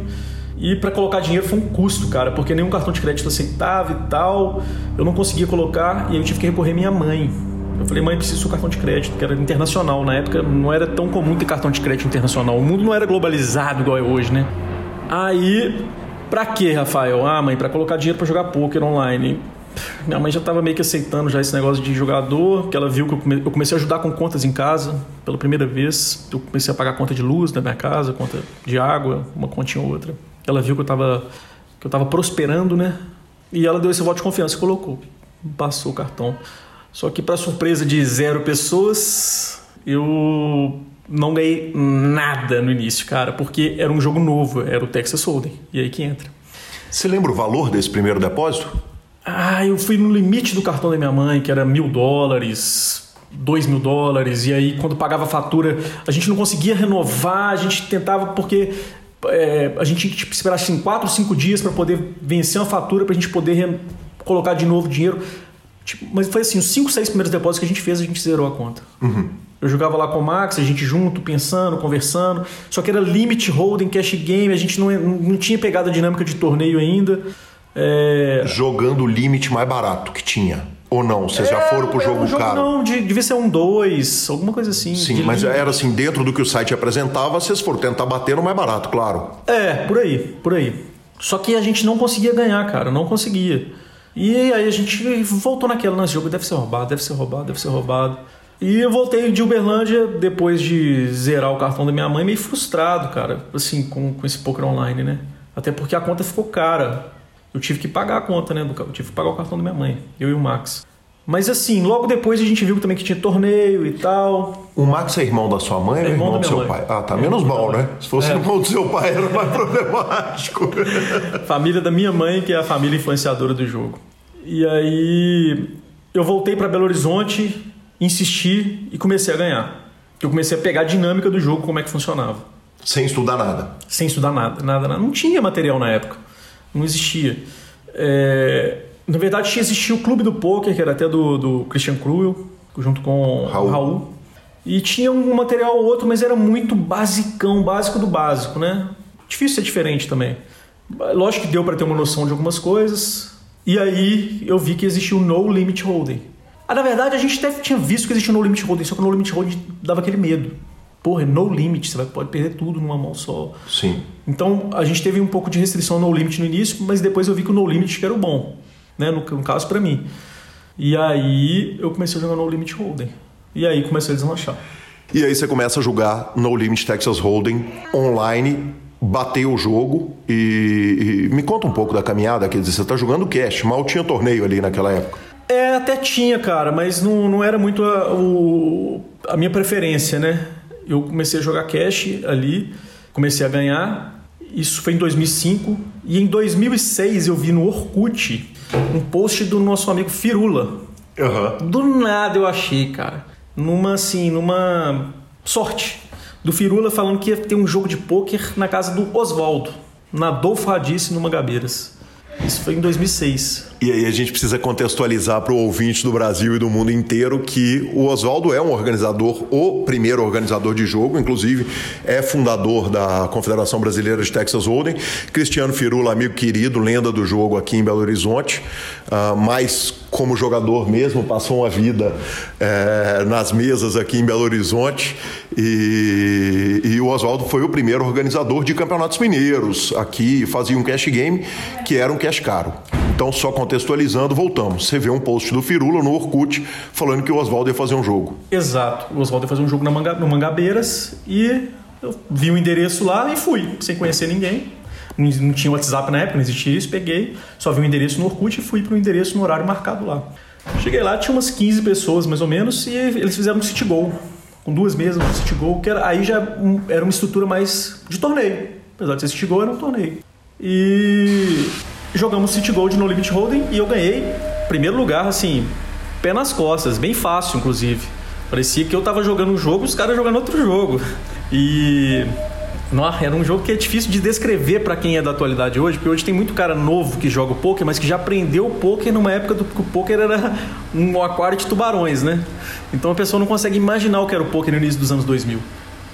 E para colocar dinheiro foi um custo, cara, porque nenhum cartão de crédito aceitava e tal. Eu não conseguia colocar e aí eu tive que recorrer à minha mãe. Eu falei, mãe, preciso do cartão de crédito, que era internacional. Na época não era tão comum ter cartão de crédito internacional. O mundo não era globalizado igual é hoje, né? Aí Pra quê, Rafael? Ah, mãe, para colocar dinheiro para jogar poker online. Minha mãe já estava meio que aceitando já esse negócio de jogador, que ela viu que eu, comecei a ajudar com contas em casa pela primeira vez. Eu comecei a pagar conta de luz da minha casa, conta de água, uma continha ou outra. Ela viu que eu estava que eu tava prosperando, né? E ela deu esse voto de confiança e colocou. Passou o cartão. Só que para surpresa de zero pessoas, eu não ganhei nada no início, cara, porque era um jogo novo, era o Texas Hold'em. E aí que entra. Você lembra o valor desse primeiro depósito? Ah, eu fui no limite do cartão da minha mãe, que era mil dólares, dois mil dólares, e aí quando pagava a fatura, a gente não conseguia renovar, a gente tentava porque é, a gente tinha que esperar assim, quatro, cinco dias para poder vencer uma fatura, para a gente poder colocar de novo dinheiro. Tipo, mas foi assim, os cinco, seis primeiros depósitos que a gente fez, a gente zerou a conta. Uhum. Eu jogava lá com o Max, a gente junto, pensando, conversando. Só que era limit holding, cash game, a gente não, não tinha pegado a dinâmica de torneio ainda. É... Jogando o limite mais barato que tinha. Ou não? Vocês é, já foram pro jogo, um jogo caro? Não, devia ser um 2, alguma coisa assim. Sim, mas limite. era assim, dentro do que o site apresentava, vocês foram tentar bater no mais barato, claro. É, por aí, por aí. Só que a gente não conseguia ganhar, cara, não conseguia. E aí a gente voltou naquela, nesse jogo deve ser roubado, deve ser roubado, deve ser roubado. E eu voltei de Uberlândia depois de zerar o cartão da minha mãe, meio frustrado, cara, assim, com, com esse poker online, né? Até porque a conta ficou cara. Eu tive que pagar a conta, né? Eu tive que pagar o cartão da minha mãe, eu e o Max. Mas assim, logo depois a gente viu também que tinha torneio e tal. O Max é irmão da sua mãe é ou irmão, irmão do seu mãe. pai? Ah, tá. É menos mal, né? Se fosse é. irmão do seu pai era mais problemático. família da minha mãe, que é a família influenciadora do jogo. E aí eu voltei para Belo Horizonte insisti e comecei a ganhar. Eu comecei a pegar a dinâmica do jogo, como é que funcionava. Sem estudar nada? Sem estudar nada, nada, nada. Não tinha material na época. Não existia. É... Na verdade, tinha existia o Clube do Poker, que era até do, do Christian Cruel, junto com Raul. Raul. E tinha um material ou outro, mas era muito basicão, básico do básico, né? Difícil ser diferente também. Lógico que deu para ter uma noção de algumas coisas. E aí eu vi que existia o No Limit Holding ah, na verdade, a gente até tinha visto que existia o No Limit Holding, só que o No Limit Holding dava aquele medo. Porra, é no limit, você vai, pode perder tudo numa mão só. Sim. Então, a gente teve um pouco de restrição no limit no início, mas depois eu vi que o no limit que era o bom, né? No, no caso, para mim. E aí, eu comecei a jogar no limit holding. E aí, comecei a deslanchar. E aí você começa a jogar No Limit Texas Hold'em online bateu o jogo e, e, me conta um pouco da caminhada, quer dizer, você está jogando cash, mal tinha torneio ali naquela época. É, até tinha, cara, mas não, não era muito a, o, a minha preferência, né? Eu comecei a jogar cash ali, comecei a ganhar, isso foi em 2005, e em 2006 eu vi no Orkut um post do nosso amigo Firula. Uhum. Do nada eu achei, cara, numa assim, numa sorte do Firula falando que ia ter um jogo de pôquer na casa do Oswaldo, na Adolfo Radice, no Mangabeiras. Isso foi em 2006. E aí a gente precisa contextualizar para o ouvinte do Brasil e do mundo inteiro que o Oswaldo é um organizador, o primeiro organizador de jogo, inclusive é fundador da Confederação Brasileira de Texas Hold'em. Cristiano Firula, amigo querido, lenda do jogo aqui em Belo Horizonte, uh, mas como jogador mesmo, passou uma vida é, nas mesas aqui em Belo Horizonte e, e o Oswaldo foi o primeiro organizador de campeonatos mineiros aqui, fazia um cash game que era um cash caro. Então, só contextualizando, voltamos. Você vê um post do Firula no Orkut falando que o Oswaldo ia fazer um jogo. Exato. O Oswaldo ia fazer um jogo Manga, no Mangabeiras e eu vi o endereço lá e fui, sem conhecer ninguém. Não tinha WhatsApp na época, não existia isso. Peguei, só vi o endereço no Orkut e fui para o endereço no horário marcado lá. Cheguei lá, tinha umas 15 pessoas mais ou menos e eles fizeram um City Goal. Com duas mesas, um City Goal, que era, aí já era uma estrutura mais de torneio. Apesar de ser City Goal, era um torneio. E jogamos City Gold no Limit Hold'em e eu ganhei primeiro lugar, assim, pé nas costas, bem fácil, inclusive. Parecia que eu tava jogando um jogo os caras jogando outro jogo. E. Nossa, era um jogo que é difícil de descrever para quem é da atualidade hoje, porque hoje tem muito cara novo que joga o poker, mas que já aprendeu o poker numa época do que o poker era um aquário de tubarões, né? Então a pessoa não consegue imaginar o que era o poker no início dos anos 2000.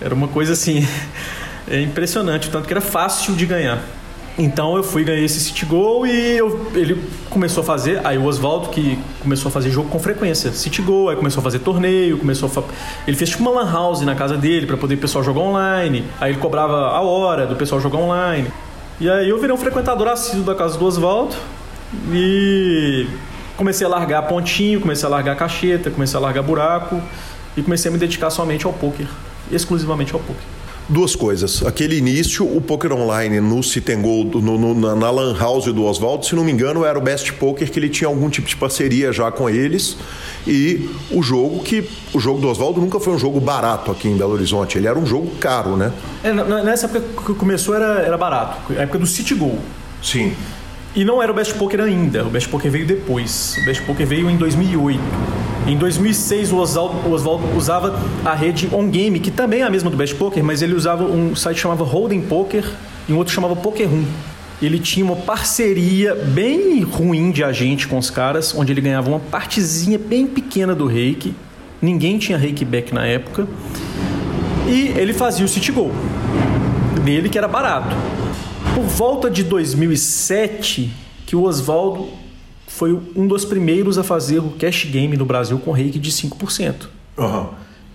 Era uma coisa assim, é impressionante, tanto que era fácil de ganhar. Então eu fui ganhei esse City Goal e eu, ele começou a fazer. Aí o Oswaldo, que começou a fazer jogo com frequência, City Goal, aí começou a fazer torneio, começou a Ele fez tipo uma lan house na casa dele para poder o pessoal jogar online. Aí ele cobrava a hora do pessoal jogar online. E aí eu virei um frequentador assíduo da casa do Oswaldo e comecei a largar pontinho, comecei a largar cacheta, comecei a largar buraco e comecei a me dedicar somente ao poker, exclusivamente ao poker duas coisas. Aquele início, o Poker Online no Citengol, no, no, na, na Lan House do Oswaldo, se não me engano, era o Best Poker, que ele tinha algum tipo de parceria já com eles. E o jogo que. O jogo do Oswaldo nunca foi um jogo barato aqui em Belo Horizonte. Ele era um jogo caro, né? É, nessa época que começou era, era barato. A época do City Goal. Sim. E não era o Best Poker ainda. O Best Poker veio depois. O Best Poker veio em 2008. Em 2006, o Oswaldo usava a rede On Game, que também é a mesma do Best Poker, mas ele usava um site que chamava Poker e um outro chamava Poker Room. Ele tinha uma parceria bem ruim de agente com os caras, onde ele ganhava uma partezinha bem pequena do reiki. Ninguém tinha reiki back na época. E ele fazia o City Goal dele, que era barato. Por volta de 2007, que o Oswaldo foi um dos primeiros a fazer o cash game no Brasil com reiki de 5%. Uhum.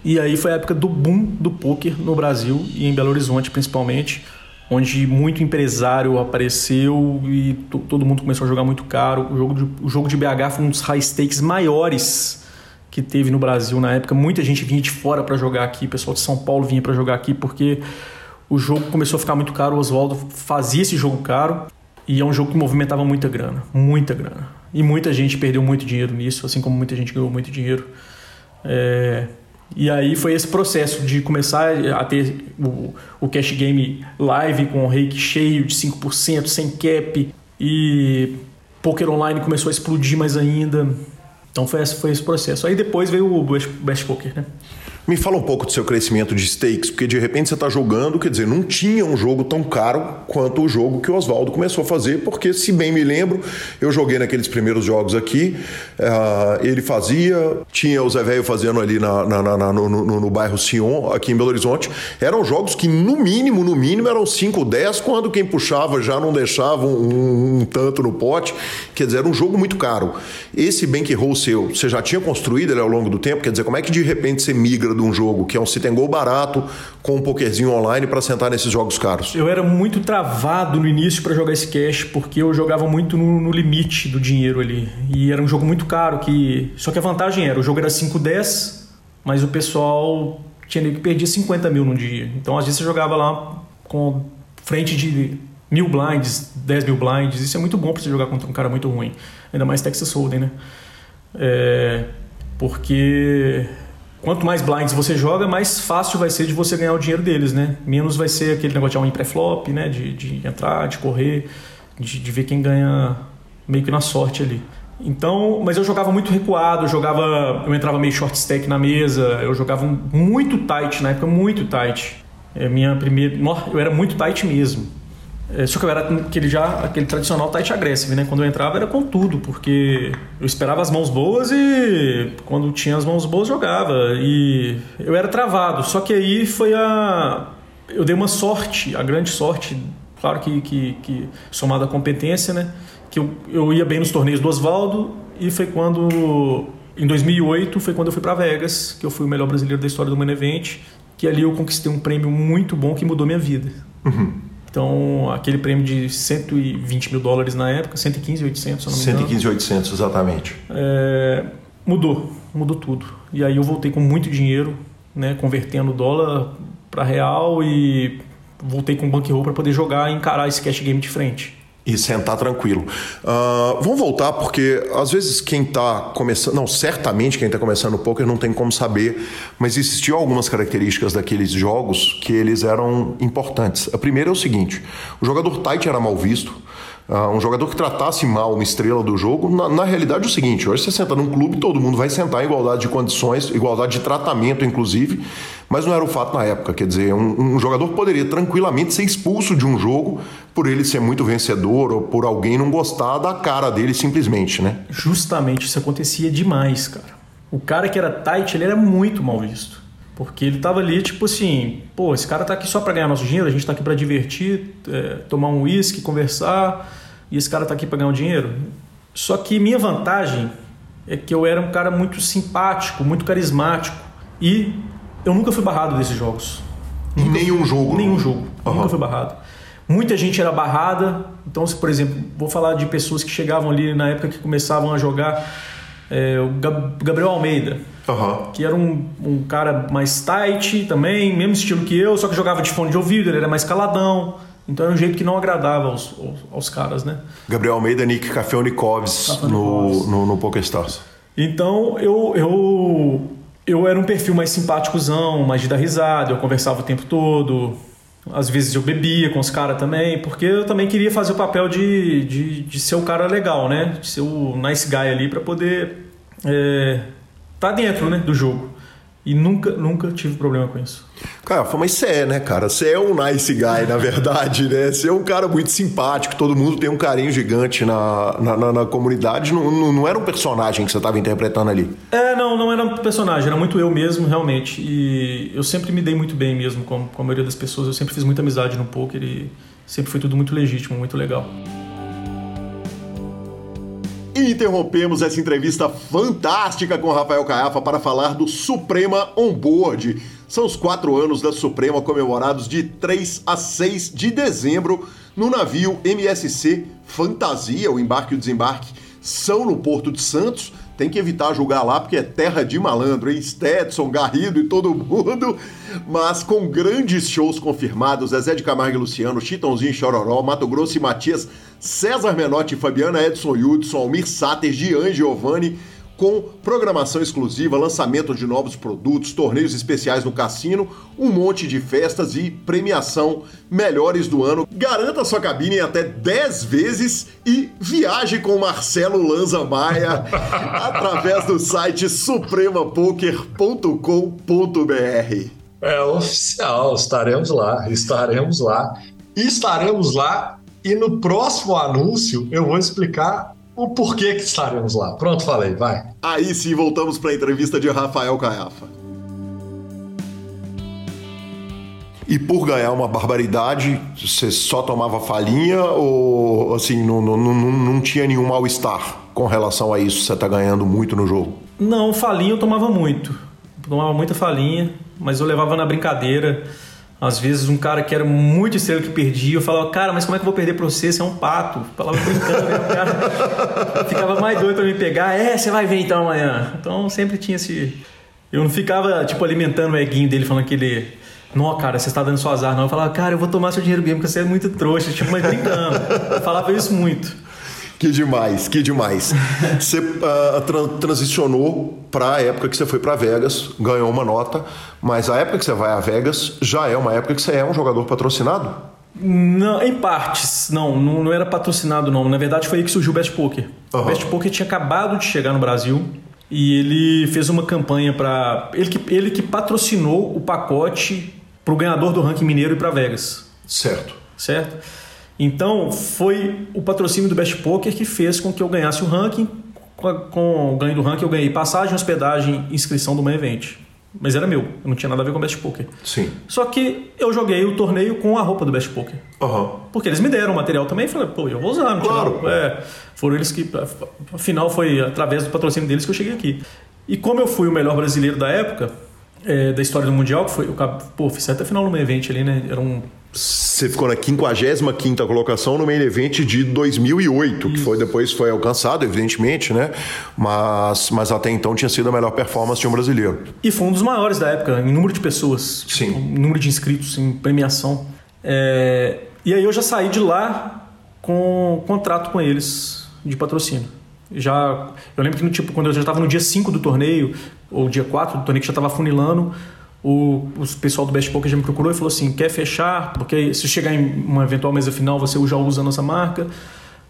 E aí foi a época do boom do poker no Brasil e em Belo Horizonte principalmente, onde muito empresário apareceu e todo mundo começou a jogar muito caro. O jogo, de, o jogo de BH foi um dos high stakes maiores que teve no Brasil na época. Muita gente vinha de fora para jogar aqui, o pessoal de São Paulo vinha para jogar aqui porque o jogo começou a ficar muito caro. O Oswaldo fazia esse jogo caro e é um jogo que movimentava muita grana, muita grana. E muita gente perdeu muito dinheiro nisso, assim como muita gente ganhou muito dinheiro. É, e aí foi esse processo de começar a ter o, o cash game live com o rake cheio de 5%, sem cap. E poker online começou a explodir mais ainda. Então foi esse, foi esse processo. Aí depois veio o Best, Poker, né? Me fala um pouco do seu crescimento de stakes, porque de repente você está jogando, quer dizer, não tinha um jogo tão caro quanto o jogo que o Oswaldo começou a fazer, porque, se bem me lembro, eu joguei naqueles primeiros jogos aqui, uh, ele fazia, tinha o Zé Velho fazendo ali na, na, na, no, no, no, bairro Sion, aqui em Belo Horizonte. Eram jogos que, no mínimo, no mínimo, eram 5, 10, quando quem puxava já não deixava um, um, tanto no pote. Quer dizer, era um jogo muito caro. Esse bankroll seu, você já tinha construído ele ao longo do tempo? Quer dizer, como é que de repente você migra de um jogo que é um sit and go barato com um pokerzinho online para sentar nesses jogos caros? Eu era muito travado no início para jogar esse cash porque eu jogava muito no, no, limite do dinheiro ali e era um jogo muito caro que só que a vantagem era o jogo era 5-10, mas o pessoal tinha que perdia 50 mil num dia. Então às vezes você jogava lá com frente de mil blinds, 10 mil blinds. Isso é muito bom para você jogar contra um cara muito ruim. Ainda mais Texas Hold'em, né? É, porque quanto mais blinds você joga, mais fácil vai ser de você ganhar o dinheiro deles, né? Menos vai ser aquele negócio de um pré-flop, né? De, de entrar, de correr, de, de ver quem ganha meio que na sorte ali. Então, mas eu jogava muito recuado, eu jogava, eu entrava meio short stack na mesa, eu jogava muito tight na época, muito tight. É minha primeira, eu era muito tight mesmo. É, só que eu era aquele já aquele tradicional tight aggressive, né? Quando eu entrava era com tudo, porque eu esperava as mãos boas e quando tinha as mãos boas jogava e eu era travado. Só que aí foi a eu dei uma sorte, a grande sorte, claro que, que, que somada à competência, né? que eu, eu ia bem nos torneios do Oswaldo e foi quando em 2008 foi quando eu fui para Vegas, que eu fui o melhor brasileiro da história do Main Event, que ali eu conquistei um prêmio muito bom que mudou minha vida. Uhum. Então, aquele prêmio de 120 mil dólares na época, 115, 800, se não me engano. 115, 800, exatamente. É, mudou, mudou tudo. E aí eu voltei com muito dinheiro, né, convertendo dólar para real e voltei com o bankroll para poder jogar e encarar esse cash game de frente e sentar tranquilo. Uh, vamos voltar porque às vezes quem está começando, não, certamente quem está começando o poker não tem como saber, mas existiam algumas características daqueles jogos que eles eram importantes. A primeira é o seguinte: o jogador tight era mal visto. Uh, um jogador que tratasse mal uma estrela do jogo, na, na, realidade é o seguinte: hoje você senta num clube, todo mundo vai sentar em igualdade de condições, igualdade de tratamento, inclusive, mas não era o fato na época. Quer dizer, um, um jogador poderia tranquilamente ser expulso de um jogo por ele ser muito vencedor ou por alguém não gostar da cara dele simplesmente, né? Justamente, isso acontecia demais, cara. O cara que era tight, ele era muito mal visto. Porque ele tava ali, tipo assim, pô, esse cara tá aqui só para ganhar nosso dinheiro, a gente tá aqui para divertir, é, tomar um uísque, conversar e esse cara está aqui para ganhar um dinheiro. Só que minha vantagem é que eu era um cara muito simpático, muito carismático e eu nunca fui barrado desses jogos. Em nenhum jogo? Nenhum jogo. Uhum. Nunca fui barrado. Muita gente era barrada. Então, se, por exemplo, vou falar de pessoas que chegavam ali na época que começavam a jogar. É, o Gabriel Almeida, uhum. que era um, um cara mais tight também, mesmo estilo que eu, só que jogava de fone de ouvido, ele era mais caladão. Então era um jeito que não agradava aos, aos, aos caras, né? Gabriel Almeida, Nick Cafeonikovs no, no, no PokerStars. Então eu, eu, eu era um perfil mais simpáticozão, mais de dar risada, eu conversava o tempo todo. Às vezes eu bebia com os caras também, porque eu também queria fazer o papel de, de, de ser o cara legal, né? De ser o nice guy ali para poder é, tá dentro né, do jogo. E nunca, nunca tive problema com isso. Cara, mas você é, né, cara? Você é um nice guy, na verdade, né? Você é um cara muito simpático, todo mundo tem um carinho gigante na, na, na, na comunidade. Não, não, não, era um personagem que você estava interpretando ali. É, não, não era um personagem, era muito eu mesmo, realmente. E eu sempre me dei muito bem mesmo com, com a maioria das pessoas. Eu sempre fiz muita amizade no poker e sempre foi tudo muito legítimo, muito legal. E interrompemos essa entrevista fantástica com Rafael Caiafa para falar do Suprema Onboard. São os quatro anos da Suprema comemorados de 3 a 6 de dezembro no navio MSC Fantasia. O embarque e o desembarque são no Porto de Santos. Tem que evitar julgar lá porque é terra de malandro, hein? Stetson, Garrido e todo mundo. Mas com grandes shows confirmados: Zezé de Camargo e Luciano, Chitãozinho e Chororó, Mato Grosso e Matias, César Menotti Fabiana, Edson Hudson, Almir Sater, Gian Giovanni com programação exclusiva, lançamento de novos produtos, torneios especiais no cassino, um monte de festas e premiação melhores do ano. Garanta sua cabine em até 10 vezes e viaje com Marcelo Lanza Maia através do site supremapoker.com.br. É oficial, estaremos lá, estaremos lá, estaremos lá e no próximo anúncio eu vou explicar o porquê que estaremos lá. Pronto, falei, vai. Aí sim, voltamos para a entrevista de Rafael Caiafa. E por ganhar uma barbaridade, você só tomava falinha ou assim, não, não, não, não tinha nenhum mal-estar com relação a isso? Você tá ganhando muito no jogo? Não, falinha eu tomava muito. tomava muita falinha, mas eu levava na brincadeira. Às vezes um cara que era muito estrela que perdia, eu falava, cara, mas como é que eu vou perder pra você? Você é um pato. Eu falava brincando, né? cara ficava mais doido pra me pegar. É, você vai ver então amanhã. Então sempre tinha esse, Eu não ficava, tipo, alimentando o eguinho dele, falando que ele. Não, cara, você está dando seu azar, não. Eu falava, cara, eu vou tomar seu dinheiro mesmo, porque você é muito trouxa, tipo, mas brincando. Eu falava isso muito. Que demais, que demais. Você uh, tra transicionou para a época que você foi para Vegas, ganhou uma nota, mas a época que você vai a Vegas já é uma época que você é um jogador patrocinado? Não, em partes. Não, não, não era patrocinado, não. Na verdade, foi aí que surgiu o Best Poker. Uhum. O Best Poker tinha acabado de chegar no Brasil e ele fez uma campanha para. Ele que, ele que patrocinou o pacote para o ganhador do ranking mineiro e para Vegas. Certo. Certo? Então, foi o patrocínio do Best Poker que fez com que eu ganhasse o ranking. Com, o ganho do ranking, eu ganhei passagem, hospedagem, inscrição do meu evento. Mas era meu, não tinha nada a ver com o Best Poker. Sim. Só que eu joguei o torneio com a roupa do Best Poker. Uhum. Porque eles me deram o material também e falei, pô, eu vou usar. Não claro. É, foram eles que. Afinal, foi através do patrocínio deles que eu cheguei aqui. E como eu fui o melhor brasileiro da época, é, da história do Mundial, que foi. Eu, pô, fiz até final no meu evento ali, né? Era um você ficou na 55 colocação no main event de 2008, Isso. que foi depois foi alcançado, evidentemente, né? Mas, mas até então tinha sido a melhor performance de um brasileiro. E foi um dos maiores da época, em número de pessoas, Sim. em número de inscritos, em premiação. É... E aí eu já saí de lá com um contrato com eles de patrocínio. Já, eu lembro que no, tipo, quando eu já estava no dia 5 do torneio, ou dia 4 do torneio, que já estava funilando, o, o pessoal do Best Poker já me procurou e falou assim: quer fechar? Porque se chegar em uma eventual mesa final, você já usa a nossa marca.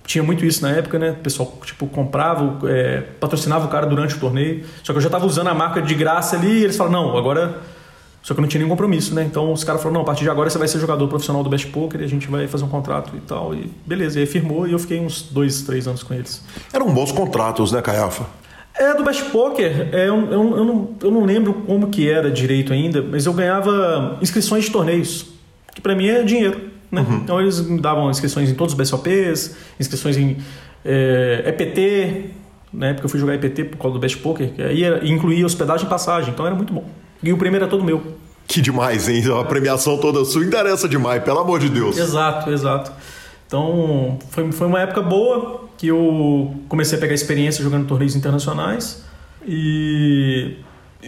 Tinha muito isso na época, né? O pessoal tipo, comprava, é, patrocinava o cara durante o torneio. Só que eu já estava usando a marca de graça ali e eles falaram: não, agora. Só que eu não tinha nenhum compromisso, né? Então os caras falaram: não, a partir de agora você vai ser jogador profissional do Best Poker e a gente vai fazer um contrato e tal. E beleza, e aí firmou e eu fiquei uns dois, três anos com eles. Eram bons contratos, né, Caiafa? É, do Best Poker, é, eu, eu, eu, não, eu não lembro como que era direito ainda, mas eu ganhava inscrições de torneios, que para mim é dinheiro. Né? Uhum. Então eles me davam inscrições em todos os BSOPs, inscrições em é, EPT, né? porque eu fui jogar EPT por causa do Best Poker, que aí incluía hospedagem e passagem, então era muito bom. E o prêmio era todo meu. Que demais, hein? A premiação toda sua interessa demais, pelo amor de Deus. Exato, exato. Então foi, foi uma época boa, que eu comecei a pegar experiência jogando torneios internacionais e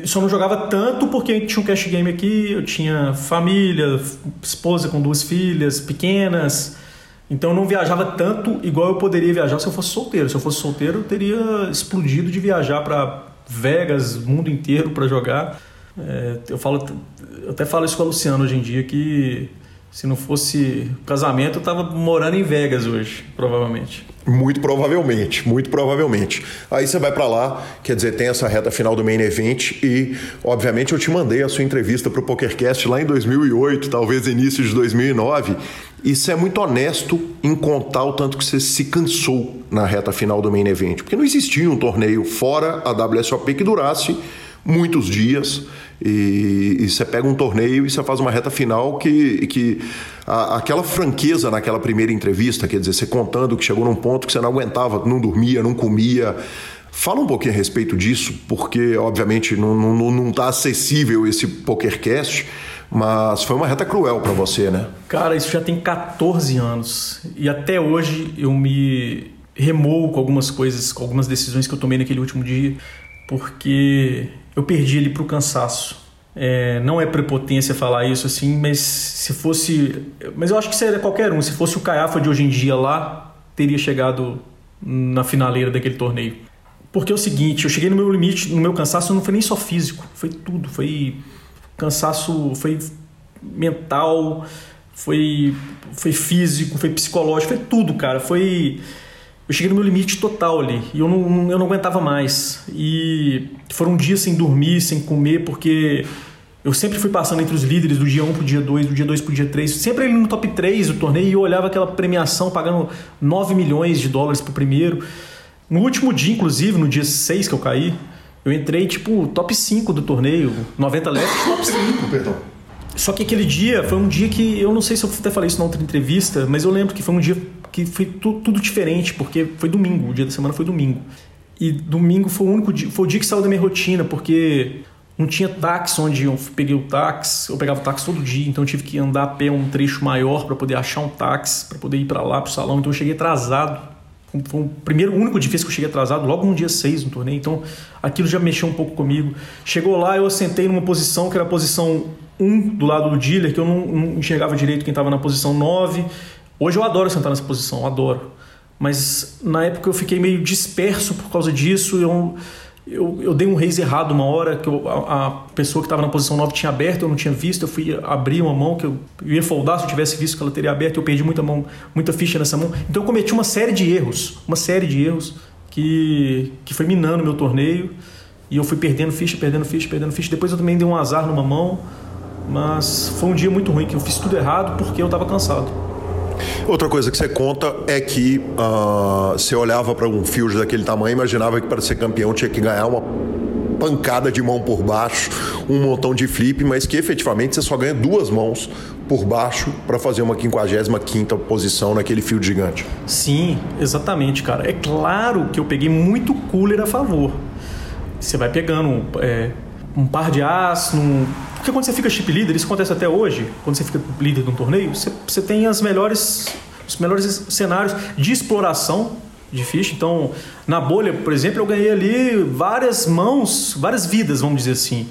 só não jogava tanto porque tinha um cash game aqui, eu tinha família, esposa com duas filhas pequenas, então eu não viajava tanto igual eu poderia viajar se eu fosse solteiro. Se eu fosse solteiro, eu teria explodido de viajar para Vegas, mundo inteiro para jogar. É, eu falo, eu até falo isso com a Luciana hoje em dia que se não fosse casamento, eu tava morando em Vegas hoje, provavelmente. Muito provavelmente, muito provavelmente. Aí você vai para lá, quer dizer, tem essa reta final do main event e, obviamente, eu te mandei a sua entrevista para o PokerCast lá em 2008, talvez início de 2009. E você é muito honesto em contar o tanto que você se cansou na reta final do main event, porque não existia um torneio fora a WSOP que durasse muitos dias. E, e, você pega um torneio e você faz uma reta final que, que a, aquela franqueza naquela primeira entrevista, quer dizer, você contando que chegou num ponto que você não aguentava, não dormia, não comia. Fala um pouquinho a respeito disso, porque obviamente não está não, não tá acessível esse PokerCast, mas foi uma reta cruel para você, né? Cara, isso já tem 14 anos e até hoje eu me remoo com algumas coisas, com algumas decisões que eu tomei naquele último dia, porque eu perdi ele para o cansaço. É, não é prepotência falar isso assim, mas se fosse. Mas eu acho que seria qualquer um. Se fosse o Caiafa de hoje em dia lá, teria chegado na finaleira daquele torneio. Porque é o seguinte, eu cheguei no meu limite, no meu cansaço não foi nem só físico, foi tudo. Foi cansaço, foi mental, foi, foi físico, foi psicológico, foi tudo, cara. Foi eu cheguei no meu limite total ali e eu não, eu não aguentava mais. E foram dias sem dormir, sem comer, porque eu sempre fui passando entre os líderes do dia 1 pro dia 2, do dia 2 pro dia 3, sempre ali no top 3 do torneio e eu olhava aquela premiação pagando 9 milhões de dólares pro primeiro. No último dia, inclusive, no dia 6 que eu caí, eu entrei tipo top 5 do torneio, 90 left, top 5. Perdão. Só que aquele dia foi um dia que eu não sei se eu até falei isso na outra entrevista, mas eu lembro que foi um dia que foi tu, tudo diferente, porque foi domingo, o dia da semana foi domingo. E domingo foi o único dia, foi o dia que saiu da minha rotina, porque não tinha táxi onde eu peguei o táxi, eu pegava o táxi todo dia, então eu tive que andar a pé um trecho maior para poder achar um táxi, para poder ir para lá pro salão, então eu cheguei atrasado Foi o primeiro, único difícil que eu cheguei atrasado, logo no dia 6 no torneio. Então, aquilo já mexeu um pouco comigo. Chegou lá, eu sentei numa posição que era a posição 1 do lado do dealer, que eu não, não enxergava direito quem estava na posição 9. Hoje eu adoro sentar nessa posição, adoro. Mas na época eu fiquei meio disperso por causa disso. Eu, eu, eu dei um raise errado uma hora, que eu, a, a, pessoa que estava na posição 9 tinha aberto, eu não tinha visto. Eu fui abrir uma mão que eu, eu ia foldar se eu tivesse visto que ela teria aberto. Eu perdi muita mão, muita ficha nessa mão. Então eu cometi uma série de erros, uma série de erros que, que foi minando meu torneio. E eu fui perdendo ficha, perdendo ficha, perdendo ficha. Depois eu também dei um azar numa mão. Mas foi um dia muito ruim, que eu fiz tudo errado porque eu estava cansado. Outra coisa que você conta é que uh, você olhava para um field daquele tamanho e imaginava que para ser campeão tinha que ganhar uma pancada de mão por baixo, um montão de flip, mas que efetivamente você só ganha duas mãos por baixo para fazer uma 55 posição naquele field gigante. Sim, exatamente, cara. É claro que eu peguei muito cooler a favor. Você vai pegando é, um par de as, num porque quando você fica chip leader, isso acontece até hoje, quando você fica líder de um torneio, você, você tem as melhores, os melhores cenários de exploração de ficha. Então, na bolha, por exemplo, eu ganhei ali várias mãos, várias vidas, vamos dizer assim.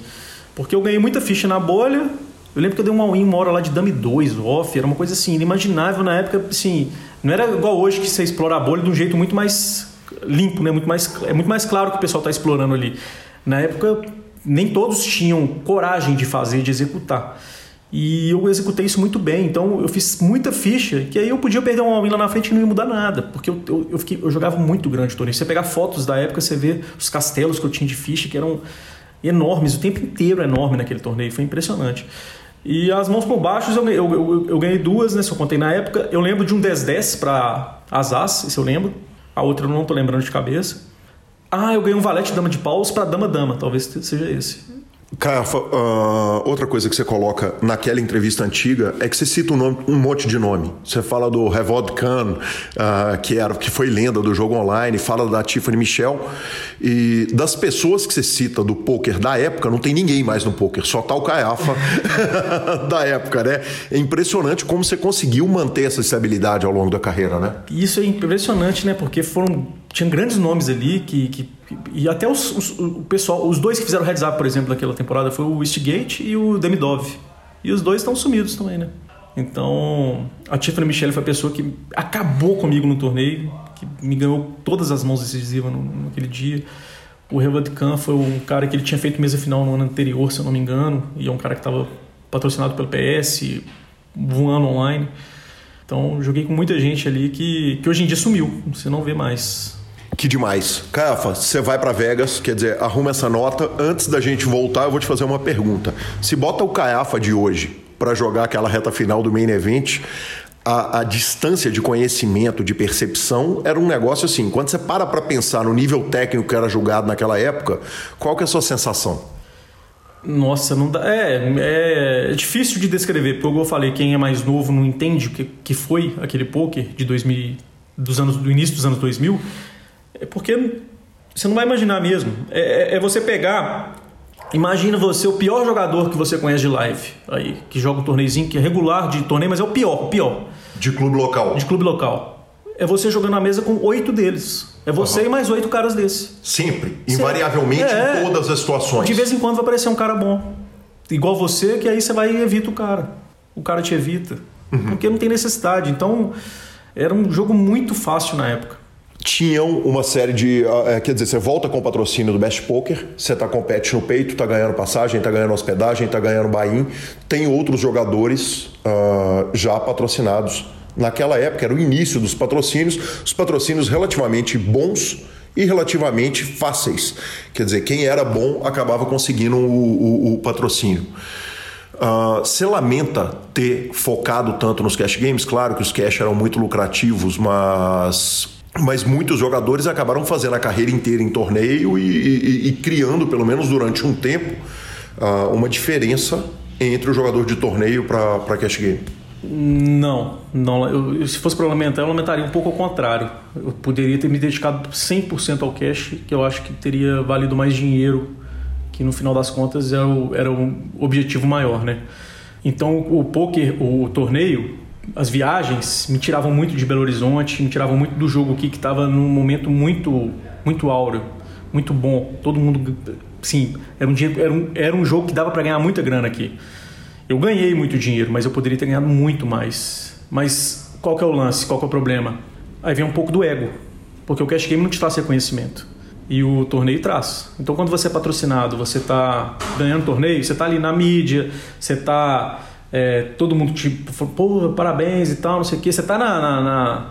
Porque eu ganhei muita ficha na bolha. Eu lembro que eu dei um all-in uma hora lá de dame 2, off, era uma coisa assim, inimaginável na época, assim, não era igual hoje que você explora a bolha de um jeito muito mais limpo, né? Muito mais, é muito mais claro que o pessoal está explorando ali. Na época, nem todos tinham coragem de fazer, de executar. E eu executei isso muito bem, então eu fiz muita ficha, que aí eu podia perder uma win lá na frente e não ia mudar nada, porque eu, eu, eu, fiquei, eu jogava muito grande torneio. Você pegar fotos da época, você vê os castelos que eu tinha de ficha, que eram enormes, o tempo inteiro enorme naquele torneio, foi impressionante. E as mãos por baixo, eu, eu, eu, eu, ganhei duas, né? Se eu contei na época. Eu lembro de um 10-10 para as As, isso eu lembro. A outra eu não tô lembrando de cabeça. Ah, eu ganhei um valete dama de paus para dama dama, talvez seja esse. Cafa, uh, outra coisa que você coloca naquela entrevista antiga é que você cita um, nome, um monte de nome. Você fala do Revod Khan, uh, que, era, que foi lenda do jogo online, fala da Tiffany Michel. E das pessoas que você cita do poker da época, não tem ninguém mais no poker, só tá o Caiafa da época, né? É impressionante como você conseguiu manter essa estabilidade ao longo da carreira, né? Isso é impressionante, né? Porque foram tinha grandes nomes ali que, que e até os, os, o pessoal, os dois que fizeram heads up, por exemplo, naquela temporada foi o Eastgate e o Demidov. E os dois estão sumidos também, né? Então, a Tiffany Michelle foi a pessoa que acabou comigo no torneio, que me ganhou todas as mãos decisivas no, naquele dia. O Revad Khan foi um cara que ele tinha feito mesa final no ano anterior, se eu não me engano, e é um cara que estava patrocinado pelo PS, voando online. Então, joguei com muita gente ali que, que hoje em dia sumiu, você não vê mais. Que demais. Cafa, você vai para Vegas, quer dizer, arruma essa nota. Antes da gente voltar, eu vou te fazer uma pergunta. Se bota o Caiafa de hoje para jogar aquela reta final do main event, a, a, distância de conhecimento, de percepção, era um negócio assim. Quando você para para pensar no nível técnico que era julgado naquela época, qual que é a sua sensação? Nossa, não dá. É, é difícil de descrever, porque eu falei, quem é mais novo não entende o que, que foi aquele poker de 2000, dos anos, do início dos anos 2000. É porque você não vai imaginar mesmo. É, é, é, você pegar. Imagina você, o pior jogador que você conhece de live, aí, que joga um torneizinho que é regular de torneio, mas é o pior, o pior. De clube local. De clube local. É você jogando na mesa com oito deles. É você uhum. e mais oito caras desse. Sempre. Invariavelmente é, em todas as situações. De vez em quando vai aparecer um cara bom. Igual você, que aí você vai e evita o cara. O cara te evita. Uhum. Porque não tem necessidade. Então, era um jogo muito fácil na época tinham uma série de. Uh, quer dizer, você volta com o patrocínio do Best Poker, você tá compete no peito, tá ganhando passagem, tá ganhando hospedagem, tá ganhando buy-in. Tem outros jogadores uh, já patrocinados. Naquela época era o início dos patrocínios, os patrocínios relativamente bons e relativamente fáceis. Quer dizer, quem era bom acabava conseguindo o, o, o patrocínio. Uh, você lamenta ter focado tanto nos cash games? Claro que os cash eram muito lucrativos, mas mas muitos jogadores acabaram fazendo a carreira inteira em torneio e, e, e criando, pelo menos durante um tempo, uh, uma diferença entre o jogador de torneio para cash game. Não, não. Eu, se fosse para lamentar, eu lamentaria um pouco ao contrário. Eu poderia ter me dedicado 100% ao cash, que eu acho que teria valido mais dinheiro, que no final das contas era o, era o objetivo maior, né? Então o poker, o torneio, as viagens me tiravam muito de Belo Horizonte, me tiravam muito do jogo aqui que estava num momento muito muito áureo, muito bom. Todo mundo, sim, era um dinheiro, era um, era um jogo que dava para ganhar muita grana aqui. Eu ganhei muito dinheiro, mas eu poderia ter ganhado muito mais. Mas qual que é o lance? Qual que é o problema? Aí vem um pouco do ego, porque o cash game não te traz reconhecimento e o torneio traz. Então, quando você é patrocinado, você está ganhando torneio, você está ali na mídia, você está é, todo mundo tipo, pô, parabéns e tal, não sei o quê. Você está na, na, na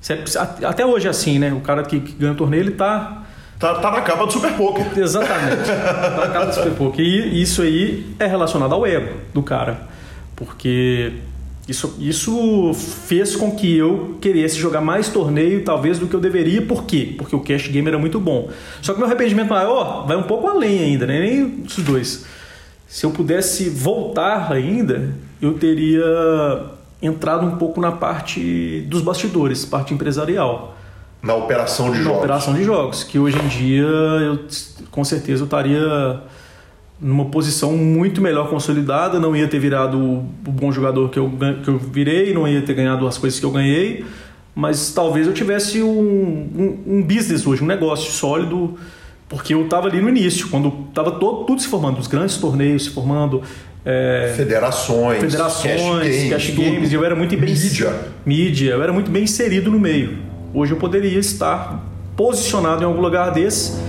você, até hoje é assim, né? O cara que, que ganha o torneio, ele está Tá, tá, na capa do Super Poker. Exatamente. tá na capa do Super Poker. E isso aí é relacionado ao ego do cara. Porque isso, isso fez com que eu queresse jogar mais torneio, talvez, do que eu deveria. Por quê? Porque o cash game era muito bom. Só que meu arrependimento maior vai um pouco além ainda, né? nem os dois. Se eu pudesse voltar ainda, eu teria entrado um pouco na parte dos bastidores, parte empresarial. Na operação de na jogos. Na operação de jogos, que hoje em dia eu com certeza eu estaria numa posição muito melhor consolidada, não ia ter virado o bom jogador que eu, que eu virei, não ia ter ganhado as coisas que eu ganhei, mas talvez eu tivesse um, um, um business hoje, um negócio sólido, porque eu estava ali no início, quando estava tudo se formando, os grandes torneios se formando. É, federações, federações, cash games, cash games eu era muito bem mídia. mídia, eu era muito bem inserido no meio. Hoje eu poderia estar posicionado em algum lugar desse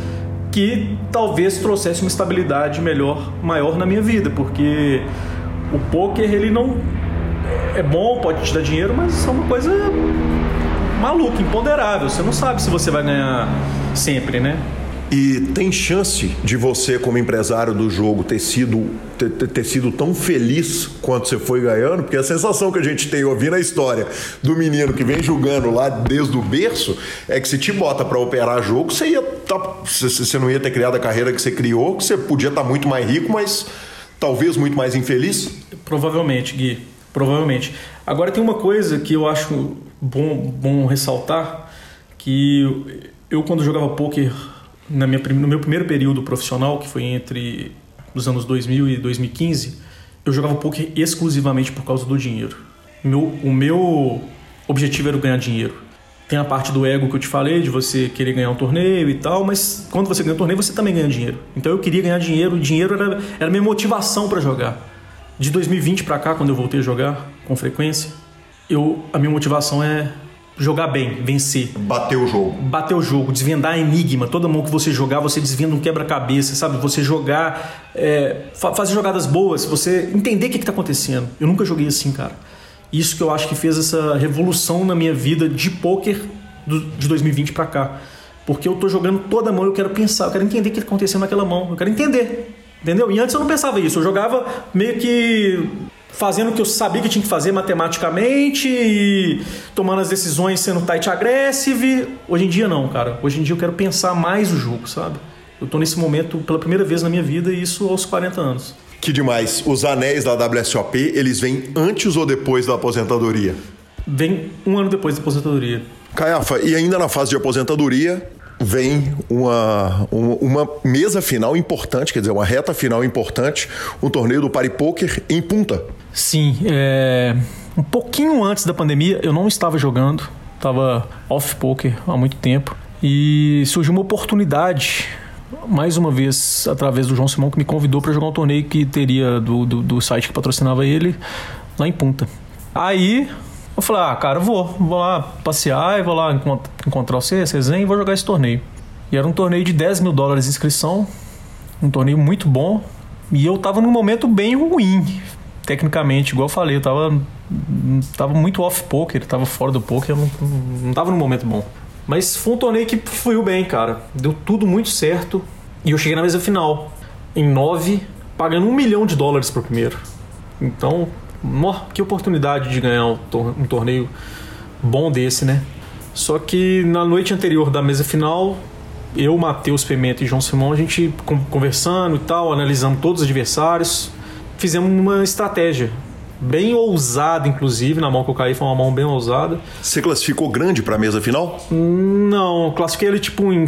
que talvez trouxesse uma estabilidade melhor, maior na minha vida, porque o poker ele não é bom, pode te dar dinheiro, mas é uma coisa maluca, imponderável. Você não sabe se você vai ganhar sempre, né? E tem chance de você, como empresário do jogo, ter sido, ter, ter, sido tão feliz quanto você foi ganhando? Porque a sensação que a gente tem ouvindo a história do menino que vem jogando lá desde o berço é que se te bota para operar jogo, você, ia tá, você não ia ter criado a carreira que você criou, que você podia estar tá muito mais rico, mas talvez muito mais infeliz? Provavelmente, Gui. Provavelmente. Agora tem uma coisa que eu acho bom, bom ressaltar, que eu quando jogava poker na minha, no meu primeiro período profissional, que foi entre os anos 2000 e 2015, eu jogava poker exclusivamente por causa do dinheiro. Meu, o meu objetivo era ganhar dinheiro. Tem a parte do ego que eu te falei, de você querer ganhar um torneio e tal, mas quando você ganha um torneio, você também ganha dinheiro. Então eu queria ganhar dinheiro, o dinheiro era, era minha motivação para jogar. De 2020 para cá, quando eu voltei a jogar com frequência, eu, a minha motivação é jogar bem, vencer. Bater o jogo. Bater o jogo, desvendar enigma. Toda mão que você jogar, você desvenda um quebra-cabeça, sabe? Você jogar, é, fazer jogadas boas, você entender o que está acontecendo. Eu nunca joguei assim, cara. Isso que eu acho que fez essa revolução na minha vida de poker do, de 2020 para cá. Porque eu tô jogando toda mão, eu quero pensar, eu quero entender o que está acontecendo naquela mão, eu quero entender. Entendeu? E antes eu não pensava isso, eu jogava meio que fazendo o que eu sabia que tinha que fazer matematicamente e tomando as decisões sendo tight aggressive. Hoje em dia não, cara. Hoje em dia eu quero pensar mais o jogo, sabe? Eu tô nesse momento pela primeira vez na minha vida e isso aos 40 anos. Que demais. Os anéis da WSOP, eles vêm antes ou depois da aposentadoria? Vem um ano depois da aposentadoria. Caiafa, e ainda na fase de aposentadoria, vem uma, uma mesa final importante, quer dizer, uma reta final importante, um torneio do Pari Poker em Punta. Sim, é... um pouquinho antes da pandemia eu não estava jogando, estava off poker há muito tempo e surgiu uma oportunidade mais uma vez através do João Simão que me convidou para jogar um torneio que teria do, do, do, site que patrocinava ele lá em Punta. Aí eu falei, ah, cara, vou, vou lá passear e vou lá encontrar você, Cezen, e vou jogar esse torneio. E era um torneio de 10 mil dólares de inscrição, um torneio muito bom, e eu tava num momento bem ruim, tecnicamente, igual eu falei, eu tava, tava muito off poker, tava fora do poker, não, não tava num momento bom. Mas foi um torneio que fluiu bem, cara. Deu tudo muito certo. E eu cheguei na mesa final, em 9, pagando um milhão de dólares pro primeiro. Então, que oportunidade de ganhar um torneio bom desse, né? Só que na noite anterior da mesa final, eu, Matheus Pimenta e João Simão, a gente conversando e tal, analisando todos os adversários, fizemos uma estratégia bem ousada, inclusive, na mão que eu caí foi uma mão bem ousada. Você classificou grande para a mesa final? Não, classifiquei ele tipo em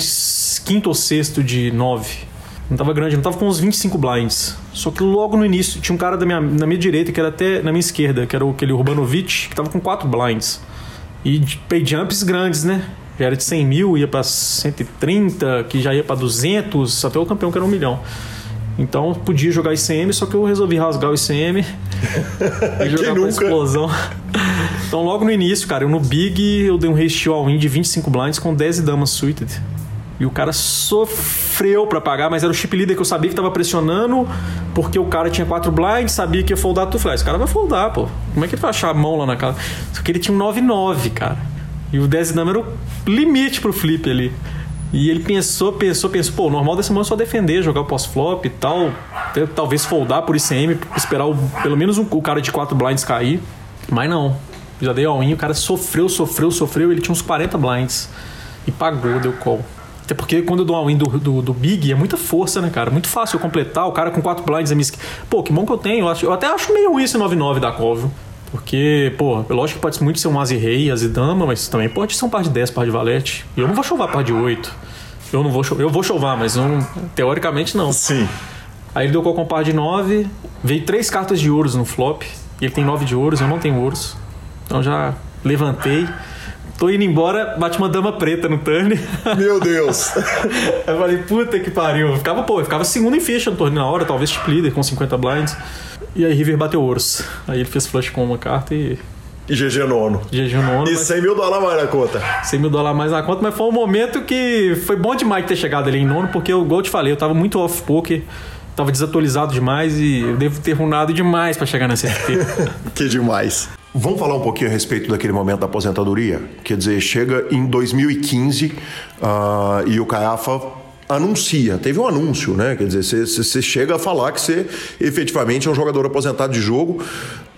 quinto ou sexto de nove. Não tava grande, não tava com uns 25 blinds. Só que logo no início tinha um cara da minha, na minha direita, que era até na minha esquerda, que era aquele Urbanovic, que tava com 4 blinds. E pay jumps grandes, né? Já era de 100 mil, ia pra 130, que já ia pra 200, até o campeão que era um milhão. Então podia jogar ICM, só que eu resolvi rasgar o ICM e jogar com explosão. Então logo no início, cara, eu no Big eu dei um ratio all-in de 25 blinds com 10 damas suited. E o cara sofreu para pagar, mas era o chip leader que eu sabia que tava pressionando, porque o cara tinha 4 blinds, sabia que ia foldar tu flash. Esse cara vai foldar, pô. Como é que ele vai achar a mão lá na casa? Só que ele tinha um 9-9, cara. E o 10 dama era o limite pro flip ali. E ele pensou, pensou, pensou, pô, o normal desse mano é só defender, jogar o pós-flop e tal. Talvez foldar por ICM, esperar o, pelo menos um, o cara de 4 blinds cair. Mas não. Já dei all-in, o cara sofreu, sofreu, sofreu. Ele tinha uns 40 blinds. E pagou, deu call. Até porque quando eu dou all-in do, do, do, Big é muita força, né, cara? Muito fácil eu completar. O cara com 4 blinds é minha Pô, que bom que eu tenho. Eu, acho, eu até acho meio ruim esse 9-9 da call, viu? Porque, pô, lógico que pode muito ser um Asi Rei, Asi Dama, mas também pode ser um par de 10, par de Valete. E eu não vou chovar par de 8. Eu não vou chover, eu vou chovar, mas não, teoricamente não. Sim. Aí ele deu com um par de 9, veio três cartas de ouros no flop. E ele tem 9 de ouros, eu não tenho ouros. Então já levantei. Tô indo embora, bate uma dama preta no turn. Meu Deus! eu falei, puta que pariu. Eu ficava, pô, eu ficava segundo em ficha no torneio na hora, talvez chip leader com 50 blinds. E aí River bateu ouros. Aí ele fez flush com uma carta e. E GG nono. GG nono. E 100 mil dólares mais na conta. 100 mil dólares mais na conta, mas foi um momento que foi bom demais ter chegado ali em nono, porque, igual eu te falei, eu tava muito off poker tava desatualizado demais e eu devo ter runado demais para chegar nessa FP. que demais. Vamos falar um pouquinho a respeito daquele momento da aposentadoria? Quer dizer, chega em 2015 uh, ah, e o Caiafa anuncia, teve um anúncio, né? Quer dizer, você chega a falar que você efetivamente é um jogador aposentado de jogo.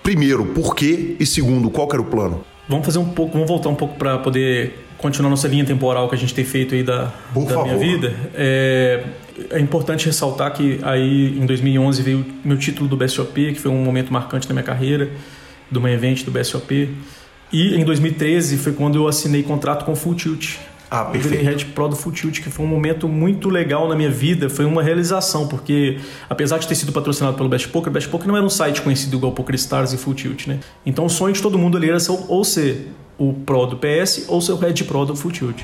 Primeiro, por quê? E segundo, qual era o plano? Vamos fazer um pouco, vamos voltar um pouco para poder continuar nossa linha temporal que a gente tem feito aí da, da minha vida. É, é importante ressaltar que aí em 2011 veio meu título do BSOP, que foi um momento marcante na minha carreira, do main event do BSOP. E em 2013 foi quando eu assinei contrato com o Full Tilt, ah, perfeito. Eu Red Pro do Full Tilt, que foi um momento muito legal na minha vida, foi uma realização, porque apesar de ter sido patrocinado pelo Best Poker, Best Poker não era um site conhecido igual Poker Stars e Full Tilt, né? Então o sonho de todo mundo ali era ser, ou ser o Pro do PS ou ser o Red Pro do Full Tilt.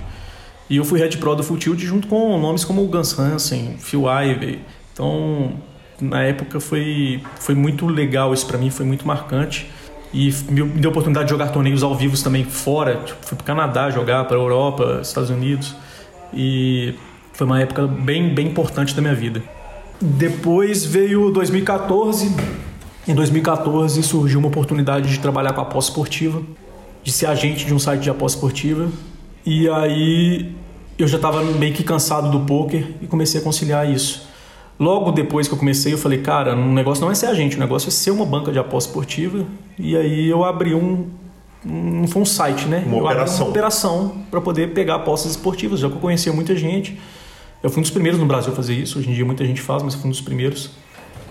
E eu fui Red Pro do Full Tilt junto com nomes como o Hansen, Phil Ivey. Então, na época foi, foi muito legal isso para mim, foi muito marcante. E me deu a oportunidade de jogar torneios ao vivo também fora. Tipo, fui para Canadá jogar, para Europa, Estados Unidos. E foi uma época bem, bem importante da minha vida. Depois veio 2014. Em 2014 surgiu uma oportunidade de trabalhar com a aposta esportiva, de ser agente de um site de aposta esportiva. E aí eu já estava meio que cansado do poker e comecei a conciliar isso. Logo depois que eu comecei, eu falei, cara, o negócio não é ser agente, o negócio é ser uma banca de aposta esportiva. E aí eu abri um. Não foi um site, né? Uma eu operação. uma operação para poder pegar apostas esportivas, já que eu conhecia muita gente. Eu fui um dos primeiros no Brasil a fazer isso. Hoje em dia muita gente faz, mas eu fui um dos primeiros.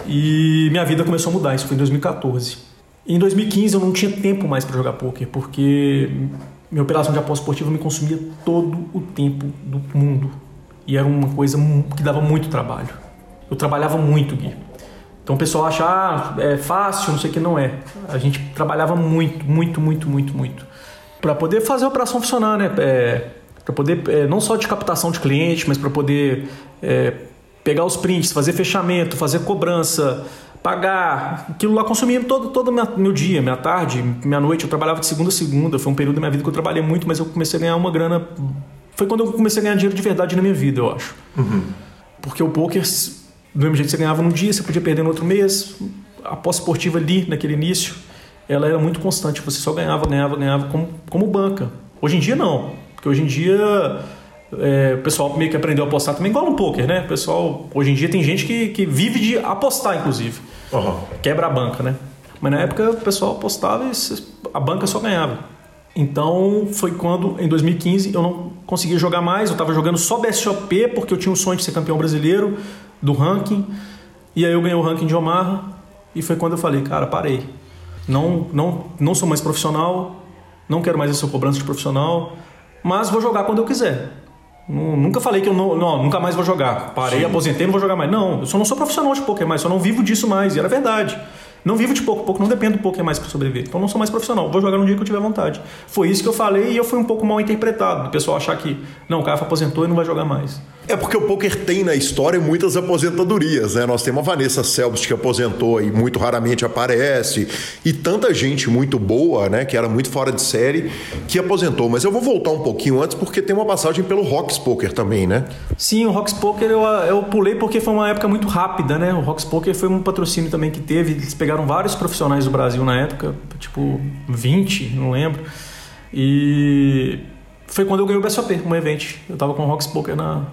E minha vida começou a mudar. Isso foi em 2014. E em 2015 eu não tinha tempo mais para jogar poker, porque minha operação de aposta esportiva me consumia todo o tempo do mundo. E era uma coisa que dava muito trabalho eu trabalhava muito, Gui. Então o pessoal acha, ah, é fácil, não sei o que, não é. A gente trabalhava muito, muito, muito, muito, muito. Para poder fazer a operação funcionar, né? É, para poder, é, não só de captação de cliente, mas para poder é, pegar os prints, fazer fechamento, fazer cobrança, pagar. Aquilo lá consumia todo, todo minha, meu dia, minha tarde, minha noite. Eu trabalhava de segunda a segunda. Foi um período da minha vida que eu trabalhei muito, mas eu comecei a ganhar uma grana. Foi quando eu comecei a ganhar dinheiro de verdade na minha vida, eu acho. Uhum. Porque o poker do mesmo jeito que você ganhava num dia, você podia perder no outro mês. A pós-esportiva ali, naquele início, ela era muito constante. Você só ganhava, ganhava, ganhava como, como banca. Hoje em dia, não. Porque hoje em dia, é, o pessoal meio que aprendeu a apostar também, igual no poker, né? O pessoal, hoje em dia, tem gente que, que vive de apostar, inclusive. Uhum. Quebra a banca, né? Mas na época, o pessoal apostava e a banca só ganhava. Então, foi quando, em 2015, eu não conseguia jogar mais. Eu estava jogando só BSOP, porque eu tinha o sonho de ser campeão brasileiro do ranking. E aí eu ganhei o ranking de Omaha e foi quando eu falei, cara, parei. Não, não, não sou mais profissional, não quero mais essa cobrança de profissional, mas vou jogar quando eu quiser. Nunca falei que eu não, não nunca mais vou jogar. Parei, Sim. aposentei, não vou jogar mais. Não, eu só não sou profissional de poker mais, só não vivo disso mais. E era verdade. Não vivo de pouco, pouco não dependo do poker mais para sobreviver. Então não sou mais profissional, vou jogar no dia que eu tiver vontade. Foi isso que eu falei e eu fui um pouco mal interpretado. O pessoal achar que, não, o cara aposentou e não vai jogar mais. É porque o poker tem na história muitas aposentadorias, né? Nós temos a Vanessa Selbst que aposentou e muito raramente aparece, e tanta gente muito boa, né, que era muito fora de série, que aposentou. Mas eu vou voltar um pouquinho antes porque tem uma passagem pelo Rocks Poker também, né? Sim, o Rocks Poker eu, eu pulei porque foi uma época muito rápida, né? O Rocks Poker foi um patrocínio também que teve, eles pegaram vários profissionais do Brasil na época, tipo 20, não lembro. E foi quando eu ganhei o BSOP, um evento. Eu tava com o Rocks Poker na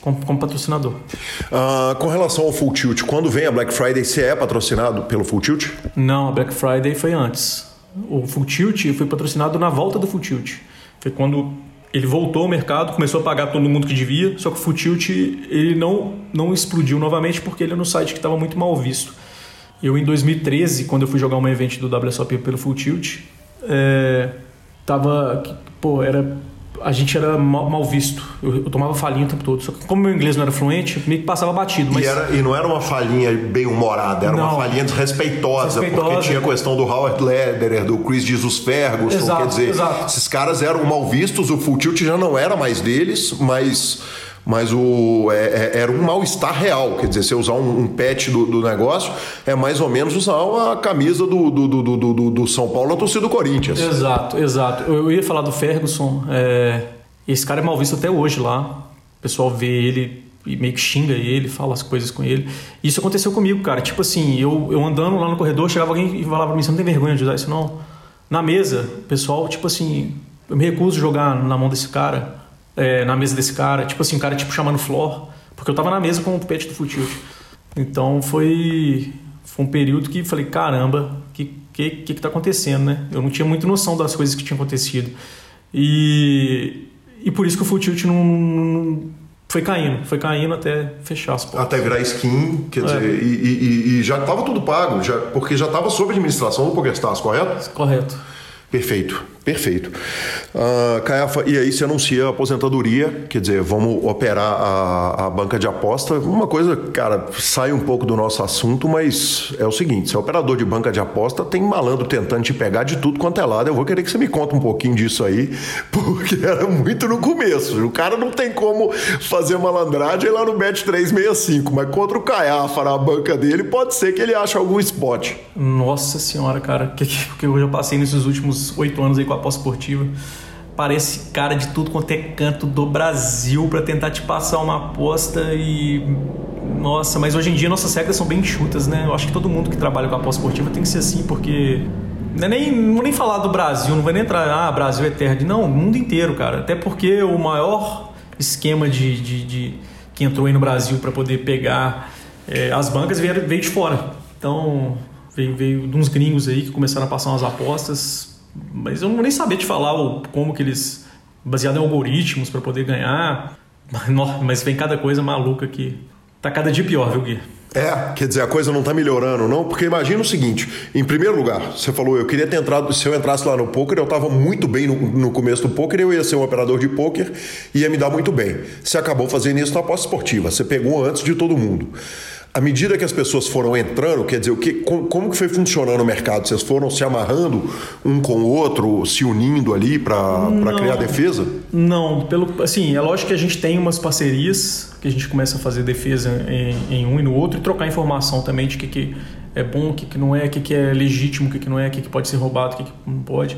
como, como patrocinador. Uh, com relação ao Full Tilt, quando vem a Black Friday, você é patrocinado pelo Full Tilt? Não, a Black Friday foi antes. O Full Tilt foi patrocinado na volta do Full Tilt. Foi quando ele voltou ao mercado, começou a pagar todo mundo que devia, só que o Full Tilt ele não, não explodiu novamente porque ele é no site que estava muito mal visto. Eu, em 2013, quando eu fui jogar um evento do WSOP pelo Full Tilt, é, tava, pô, era a gente era mal, mal visto. Eu, eu, tomava falinha o tempo todo. Só que como meu inglês não era fluente, meio que passava batido. Mas... E, era, e não era uma falinha bem humorada, era não. uma falinha desrespeitosa, respeitosa, porque tinha a questão do Howard Lederer, do Chris Jesus Ferguson, exato, quer dizer, exato. esses caras eram mal vistos, o Full Tilt já não era mais deles, mas mas o, é, é, era um mal-estar real. Quer dizer, você usar um, um pet do, do, negócio é mais ou menos usar a camisa do, do, do, do, São Paulo na torcida do Corinthians. Exato, exato. Eu ia falar do Ferguson. É, esse cara é mal visto até hoje lá. O pessoal vê ele e meio que xinga ele, fala as coisas com ele. Isso aconteceu comigo, cara. Tipo assim, eu, eu andando lá no corredor, chegava alguém e falava pra mim: você não tem vergonha de usar isso, não? Na mesa, o pessoal, tipo assim, eu me recuso a jogar na mão desse cara é, na mesa desse cara. Tipo assim, um cara tipo chamando Flor, porque eu tava na mesa com o pet do Futilt. Então foi, foi um período que falei, caramba, o que, que, que, que tá acontecendo, né? Eu não tinha muita noção das coisas que tinham acontecido. E, e por isso que o Futilt não, não foi caindo, foi caindo até fechar as portas. Até virar skin, quer é. dizer, e, e, e, já estava tudo pago, já, porque já estava sob administração do PokerStars, correto? Correto. Perfeito, perfeito. Uh, Caiafa, e aí se anuncia a aposentadoria, quer dizer, vamos operar a, a, banca de aposta. Uma coisa, cara, sai um pouco do nosso assunto, mas é o seguinte: se é operador de banca de aposta, tem malandro tentando te pegar de tudo quanto é lado. Eu vou querer que você me conte um pouquinho disso aí, porque era muito no começo. O cara não tem como fazer malandragem lá no Bet 365, mas contra o Caiafa na banca dele, pode ser que ele ache algum spot. Nossa senhora, cara, que, que eu já passei nesses últimos oito anos aí com a pós-esportiva. Parece cara de tudo quanto é canto do Brasil para tentar te passar uma aposta e. Nossa, mas hoje em dia nossas regras são bem chutas, né? Eu acho que todo mundo que trabalha com a pós-esportiva tem que ser assim, porque. É nem, não vou nem falar do Brasil, não vou nem entrar, ah, Brasil é terra de. Não, o mundo inteiro, cara. Até porque o maior esquema de, de, de que entrou aí no Brasil para poder pegar é, as bancas veio, veio de fora. Então, veio, veio de uns gringos aí que começaram a passar umas apostas mas eu não vou nem saber te falar como que eles. baseado em algoritmos para poder ganhar. Mas vem cada coisa maluca que. Tá cada dia pior, viu, Gui? É, quer dizer, a coisa não tá melhorando, não? Porque imagina o seguinte: em primeiro lugar, você falou, eu queria ter entrado, se eu entrasse lá no poker, eu tava muito bem no, no começo do poker, eu ia ser um operador de poker ia me dar muito bem. Você acabou fazendo isso na aposta esportiva, você pegou antes de todo mundo à medida que as pessoas foram entrando, quer dizer, o que, como, como que foi funcionando o mercado? Vocês foram se amarrando um com o outro, se unindo ali para criar defesa? Não, pelo assim, é lógico que a gente tem umas parcerias que a gente começa a fazer defesa em, em um e no outro e trocar informação também de o que, que é bom, o que, que não é, o que, que é legítimo, o que, que não é, o que, que pode ser roubado, o que, que não pode.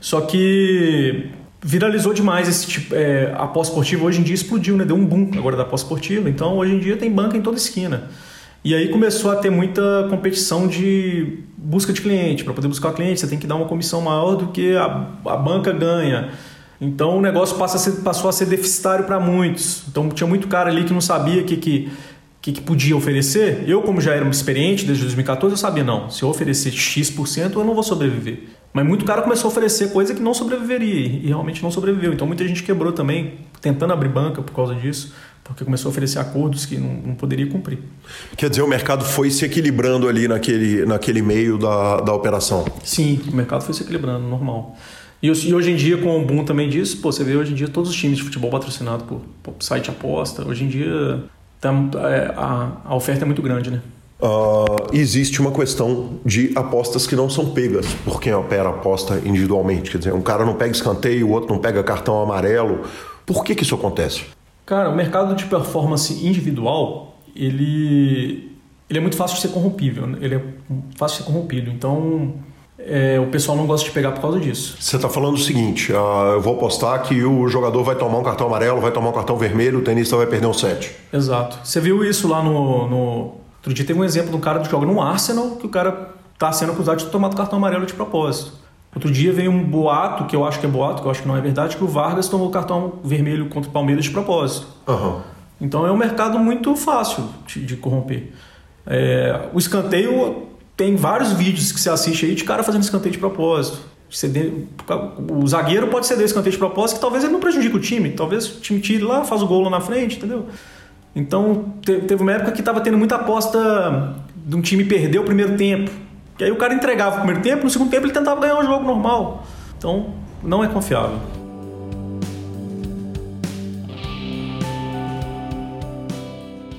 Só que viralizou demais esse tipo. É, a pós-esportiva hoje em dia explodiu, né? Deu um boom agora da pós-esportiva. Então hoje em dia tem banca em toda esquina. E aí começou a ter muita competição de busca de cliente. Para poder buscar cliente, você tem que dar uma comissão maior do que a, a banca ganha. Então o negócio passa a ser, passou a ser deficitário para muitos. Então tinha muito cara ali que não sabia o que, que, que, que, podia oferecer. Eu, como já era experiente desde 2014, eu sabia, não, se eu oferecer X%, eu não vou sobreviver. Mas muito cara começou a oferecer coisa que não sobreviveria e realmente não sobreviveu. Então muita gente quebrou também, tentando abrir banca por causa disso porque começou a oferecer acordos que não, não, poderia cumprir. Quer dizer, o mercado foi se equilibrando ali naquele, naquele meio da, da operação? Sim, o mercado foi se equilibrando, normal. E, hoje em dia, com o boom também disso, pô, você vê hoje em dia todos os times de futebol patrocinados por, por site aposta. Hoje em dia tá, é, a, a oferta é muito grande, né? Uh, existe uma questão de apostas que não são pegas por quem opera aposta individualmente. Quer dizer, um cara não pega escanteio, o outro não pega cartão amarelo. Por que, que isso acontece? Cara, o mercado de performance individual, ele, ele é muito fácil de ser corrompível. Né? Ele é fácil de ser corrompido. Então, é, o pessoal não gosta de pegar por causa disso. Você está falando o seguinte: uh, eu vou apostar que o jogador vai tomar um cartão amarelo, vai tomar um cartão vermelho, o tenista vai perder um set. Exato. Você viu isso lá no, no. Outro dia teve um exemplo de um cara que joga no Arsenal que o cara está sendo acusado de ter tomado cartão amarelo de propósito. Outro dia veio um boato, que eu acho que é boato, que eu acho que não é verdade, que o Vargas tomou cartão vermelho contra o Palmeiras de propósito. Uhum. Então é um mercado muito fácil de, de corromper. É, o escanteio tem vários vídeos que você assiste aí de cara fazendo escanteio de propósito. Ceder, o zagueiro pode ceder escanteio de propósito que talvez ele não prejudique o time. Talvez o time tire lá, faz o gol lá na frente, entendeu? Então teve uma época que estava tendo muita aposta de um time perder o primeiro tempo. Que aí o cara entregava o primeiro tempo, no segundo tempo ele tentava ganhar um jogo normal. Então, não é confiável.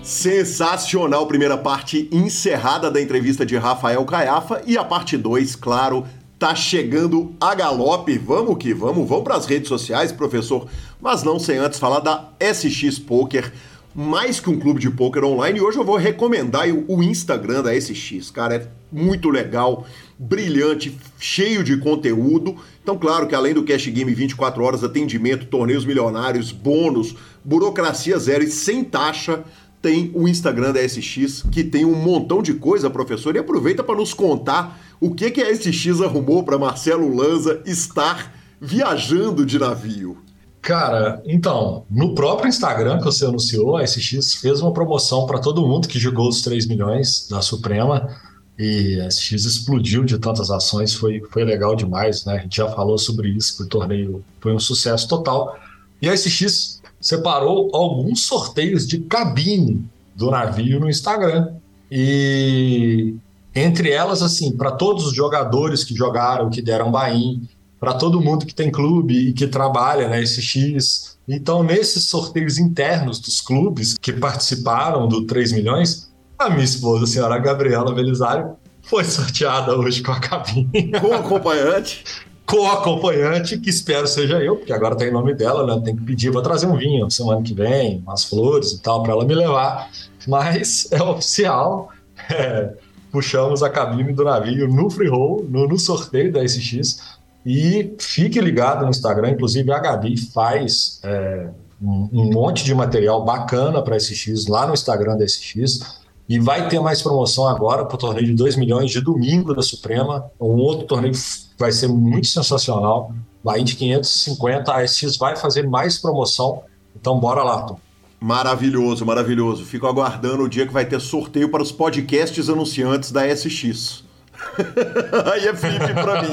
Sensacional primeira parte encerrada da entrevista de Rafael Caiafa e a parte 2, claro, tá chegando a galope. Vamos que vamos, vamos para as redes sociais, professor, mas não sem antes falar da SX Poker mais que um clube de poker online. E hoje eu vou recomendar o Instagram da SX, cara, é muito legal, brilhante, cheio de conteúdo. Então, claro que além do Cash Game 24 horas, atendimento, torneios milionários, bônus, burocracia zero e sem taxa, tem o Instagram da SX, que tem um montão de coisa, professor, e aproveita para nos contar o que, que a SX arrumou para Marcelo Lanza estar viajando de navio. Cara, então, no próprio Instagram que você anunciou, a SX fez uma promoção para todo mundo que jogou os 3 milhões da Suprema e a SX explodiu de tantas ações, foi, foi legal demais, né? A gente já falou sobre isso, que o torneio foi um sucesso total. E a SX separou alguns sorteios de cabine do navio no Instagram. E entre elas, assim, para todos os jogadores que jogaram, que deram bain, para todo mundo que tem clube e que trabalha na SX. Então, nesses sorteios internos dos clubes que participaram do 3 milhões, a minha esposa, a senhora Gabriela Belisário, foi sorteada hoje com a cabine. Com acompanhante? com acompanhante, que espero seja eu, porque agora tem o nome dela, né? Tem que pedir, vou trazer um vinho semana que vem, umas flores e tal, para ela me levar. Mas é oficial. É, puxamos a cabine do navio no free roll, no, no sorteio da SX. E fique ligado no Instagram, inclusive a Gabi faz é, um, um, monte de material bacana para SX lá no Instagram da SX. E vai ter mais promoção agora para o torneio de 2 milhões de domingo da Suprema. Um outro torneio vai ser muito sensacional. Vai de 550, a SX vai fazer mais promoção. Então bora lá, Tom. Maravilhoso, maravilhoso. Fico aguardando o dia que vai ter sorteio para os podcasts anunciantes da SX. Aí é flip pra mim.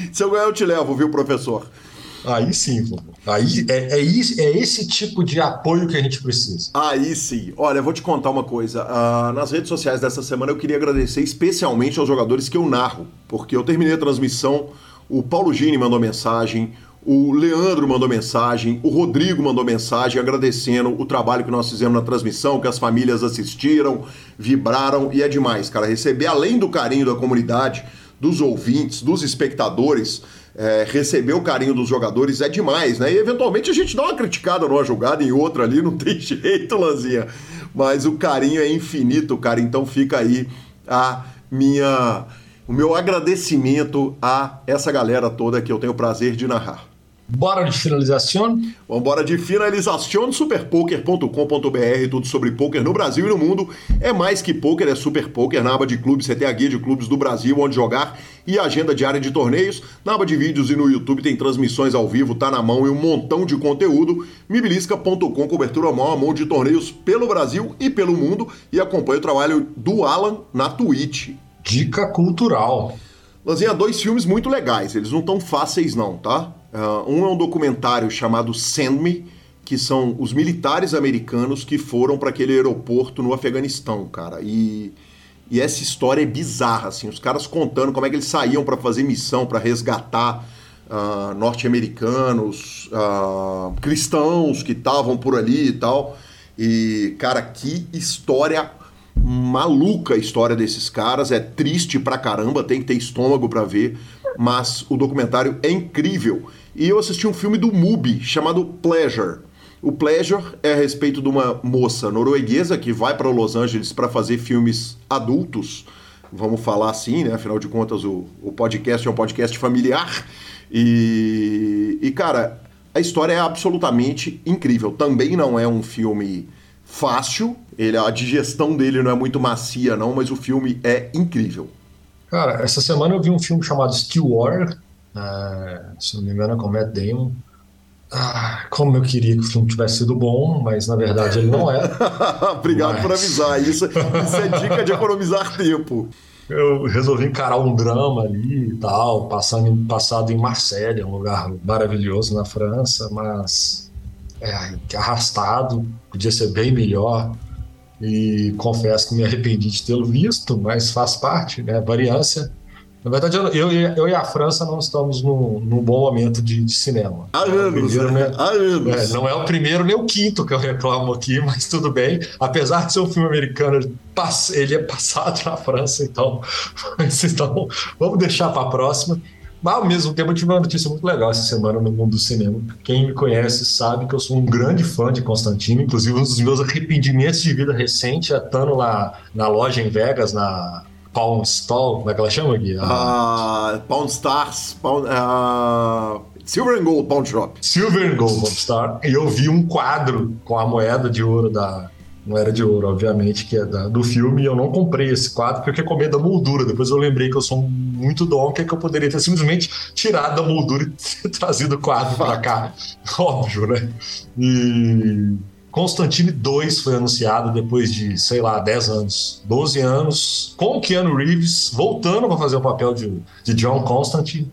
Se eu ganhar, eu te levo, viu, professor? Aí sim, aí é, é, isso, é esse tipo de apoio que a gente precisa. Aí sim. Olha, eu vou te contar uma coisa. Uh, nas redes sociais dessa semana eu queria agradecer especialmente aos jogadores que eu narro, porque eu terminei a transmissão, o Paulo Gini mandou mensagem, o Leandro mandou mensagem, o Rodrigo mandou mensagem agradecendo o trabalho que nós fizemos na transmissão, que as famílias assistiram, vibraram e é demais, cara. Receber além do carinho da comunidade, dos ouvintes, dos espectadores, é, receber o carinho dos jogadores é demais, né? E eventualmente a gente dá uma criticada numa jogada em outra ali, não tem jeito, Lanzinha. Mas o carinho é infinito, cara. Então fica aí a minha o meu agradecimento a essa galera toda que eu tenho o prazer de narrar. Bora de finalização? Vamos embora de finalização superpoker.com.br, tudo sobre poker no Brasil e no mundo. É mais que poker, é super poker. Na aba de clubes, você tem a guia de clubes do Brasil, onde jogar e agenda diária de torneios. Na aba de vídeos e no YouTube tem transmissões ao vivo, tá na mão e um montão de conteúdo. Mibilisca.com, cobertura mão a mão de torneios pelo Brasil e pelo mundo. E acompanha o trabalho do Alan na Twitch. Dica cultural. Lanzinha, dois filmes muito legais, eles não tão fáceis não, tá? Uh, um é um documentário chamado Send Me, que são os militares americanos que foram para aquele aeroporto no Afeganistão, cara. E, E essa história é bizarra, assim, os caras contando como é que eles saíam para fazer missão, para resgatar uh, norte-americanos, uh, cristãos que estavam por ali e tal. E, cara, que história maluca a história desses caras. É triste pra caramba, tem que ter estômago para ver. Mas o documentário é incrível. E eu assisti um filme do MUBI chamado Pleasure. O Pleasure é a respeito de uma moça norueguesa que vai para Los Angeles para fazer filmes adultos. Vamos falar assim, né? Afinal de contas, o, o podcast é um podcast familiar. E, e, cara, a história é absolutamente incrível. Também não é um filme fácil, ele, a digestão dele não é muito macia, não, mas o filme é incrível. Cara, essa semana eu vi um filme chamado Stillwater, uh, se não me engano é com Matt Damon. Ah, como eu queria que o filme tivesse sido bom, mas na verdade ele não é. Obrigado mas... por avisar. Isso, isso é dica de economizar tempo eu resolvi encarar um drama ali e tal, passando, passado em Marselha, um lugar maravilhoso na França, mas é, arrastado, podia ser bem melhor. E confesso que me arrependi de tê-lo visto, mas faz parte, né? Variância na verdade, eu, eu, eu, e a França não estamos num, num bom momento de, de cinema. Há anos, primeiro, né? Há anos. É, não é o primeiro nem o quinto que eu reclamo aqui, mas tudo bem. Apesar de ser um filme americano, ele é passado na França, então, então vamos deixar para a próxima. Mas ao mesmo tempo eu tive uma notícia muito legal essa semana no mundo do cinema. Quem me conhece sabe que eu sou um grande fã de Constantino, inclusive um dos meus arrependimentos de vida recente é estando lá na loja em Vegas, na Pawn Stall, como é que ela chama aqui? Ah, uh, Pawn Stars, Pawn, uh, Silver and Gold Pawn Shop. Silver and Gold Pawn Star. E eu vi um quadro com a moeda de ouro da. Não era de ouro, obviamente, que é da, do filme, e eu não comprei esse quadro porque eu comer da moldura. Depois eu lembrei que eu sou muito donkey, que eu poderia ter simplesmente tirado da moldura e trazido o quadro para cá. Óbvio, né? E Constantine 2 foi anunciado depois de, sei lá, 10 anos, 12 anos, com Keanu Reeves voltando para fazer o papel de, de John Constantine.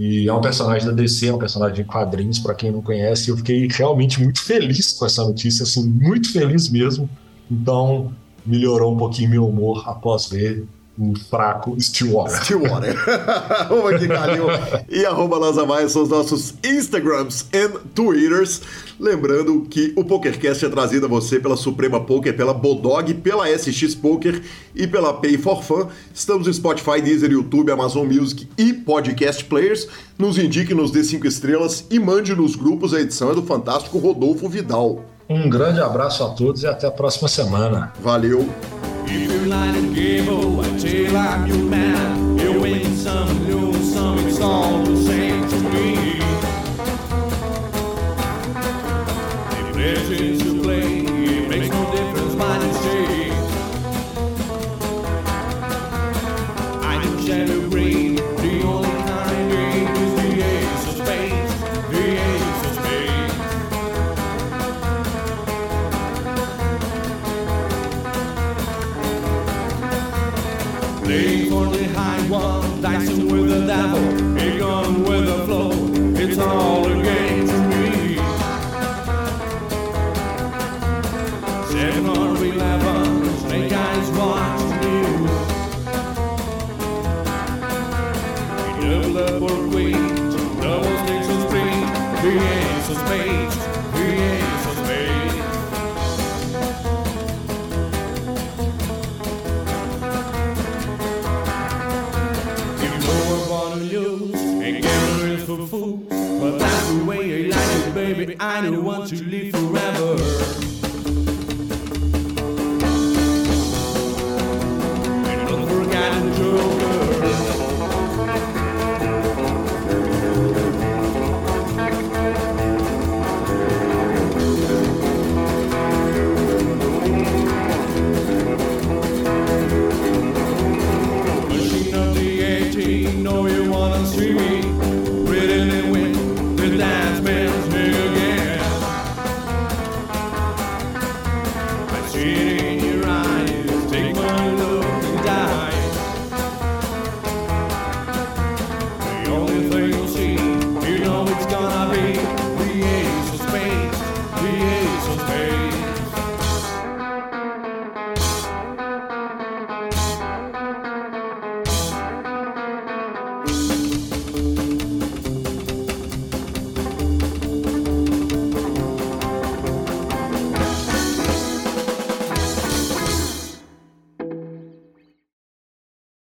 E é um personagem da DC, é um personagem de quadrinhos, para quem não conhece. Eu fiquei realmente muito feliz com essa notícia, assim, muito feliz mesmo. Então, melhorou um pouquinho meu humor após ver um fraco Stillwater. Stillwater. Vamos aqui, Calil. e arroba Lazamai são os nossos Instagrams e Twitters. Lembrando que o PokerCast é trazido a você pela Suprema Poker, pela Bodog, pela SX Poker e pela Pay for Fun. Estamos no Spotify, Deezer, YouTube, Amazon Music e Podcast Players. Nos indique, nos dê cinco estrelas e mande nos grupos a edição é do fantástico Rodolfo Vidal. Um grande abraço a todos e até a próxima semana. Valeu! If you're lying give oh, I tell I'm your man. You win some, lose some, it's all the same to me. The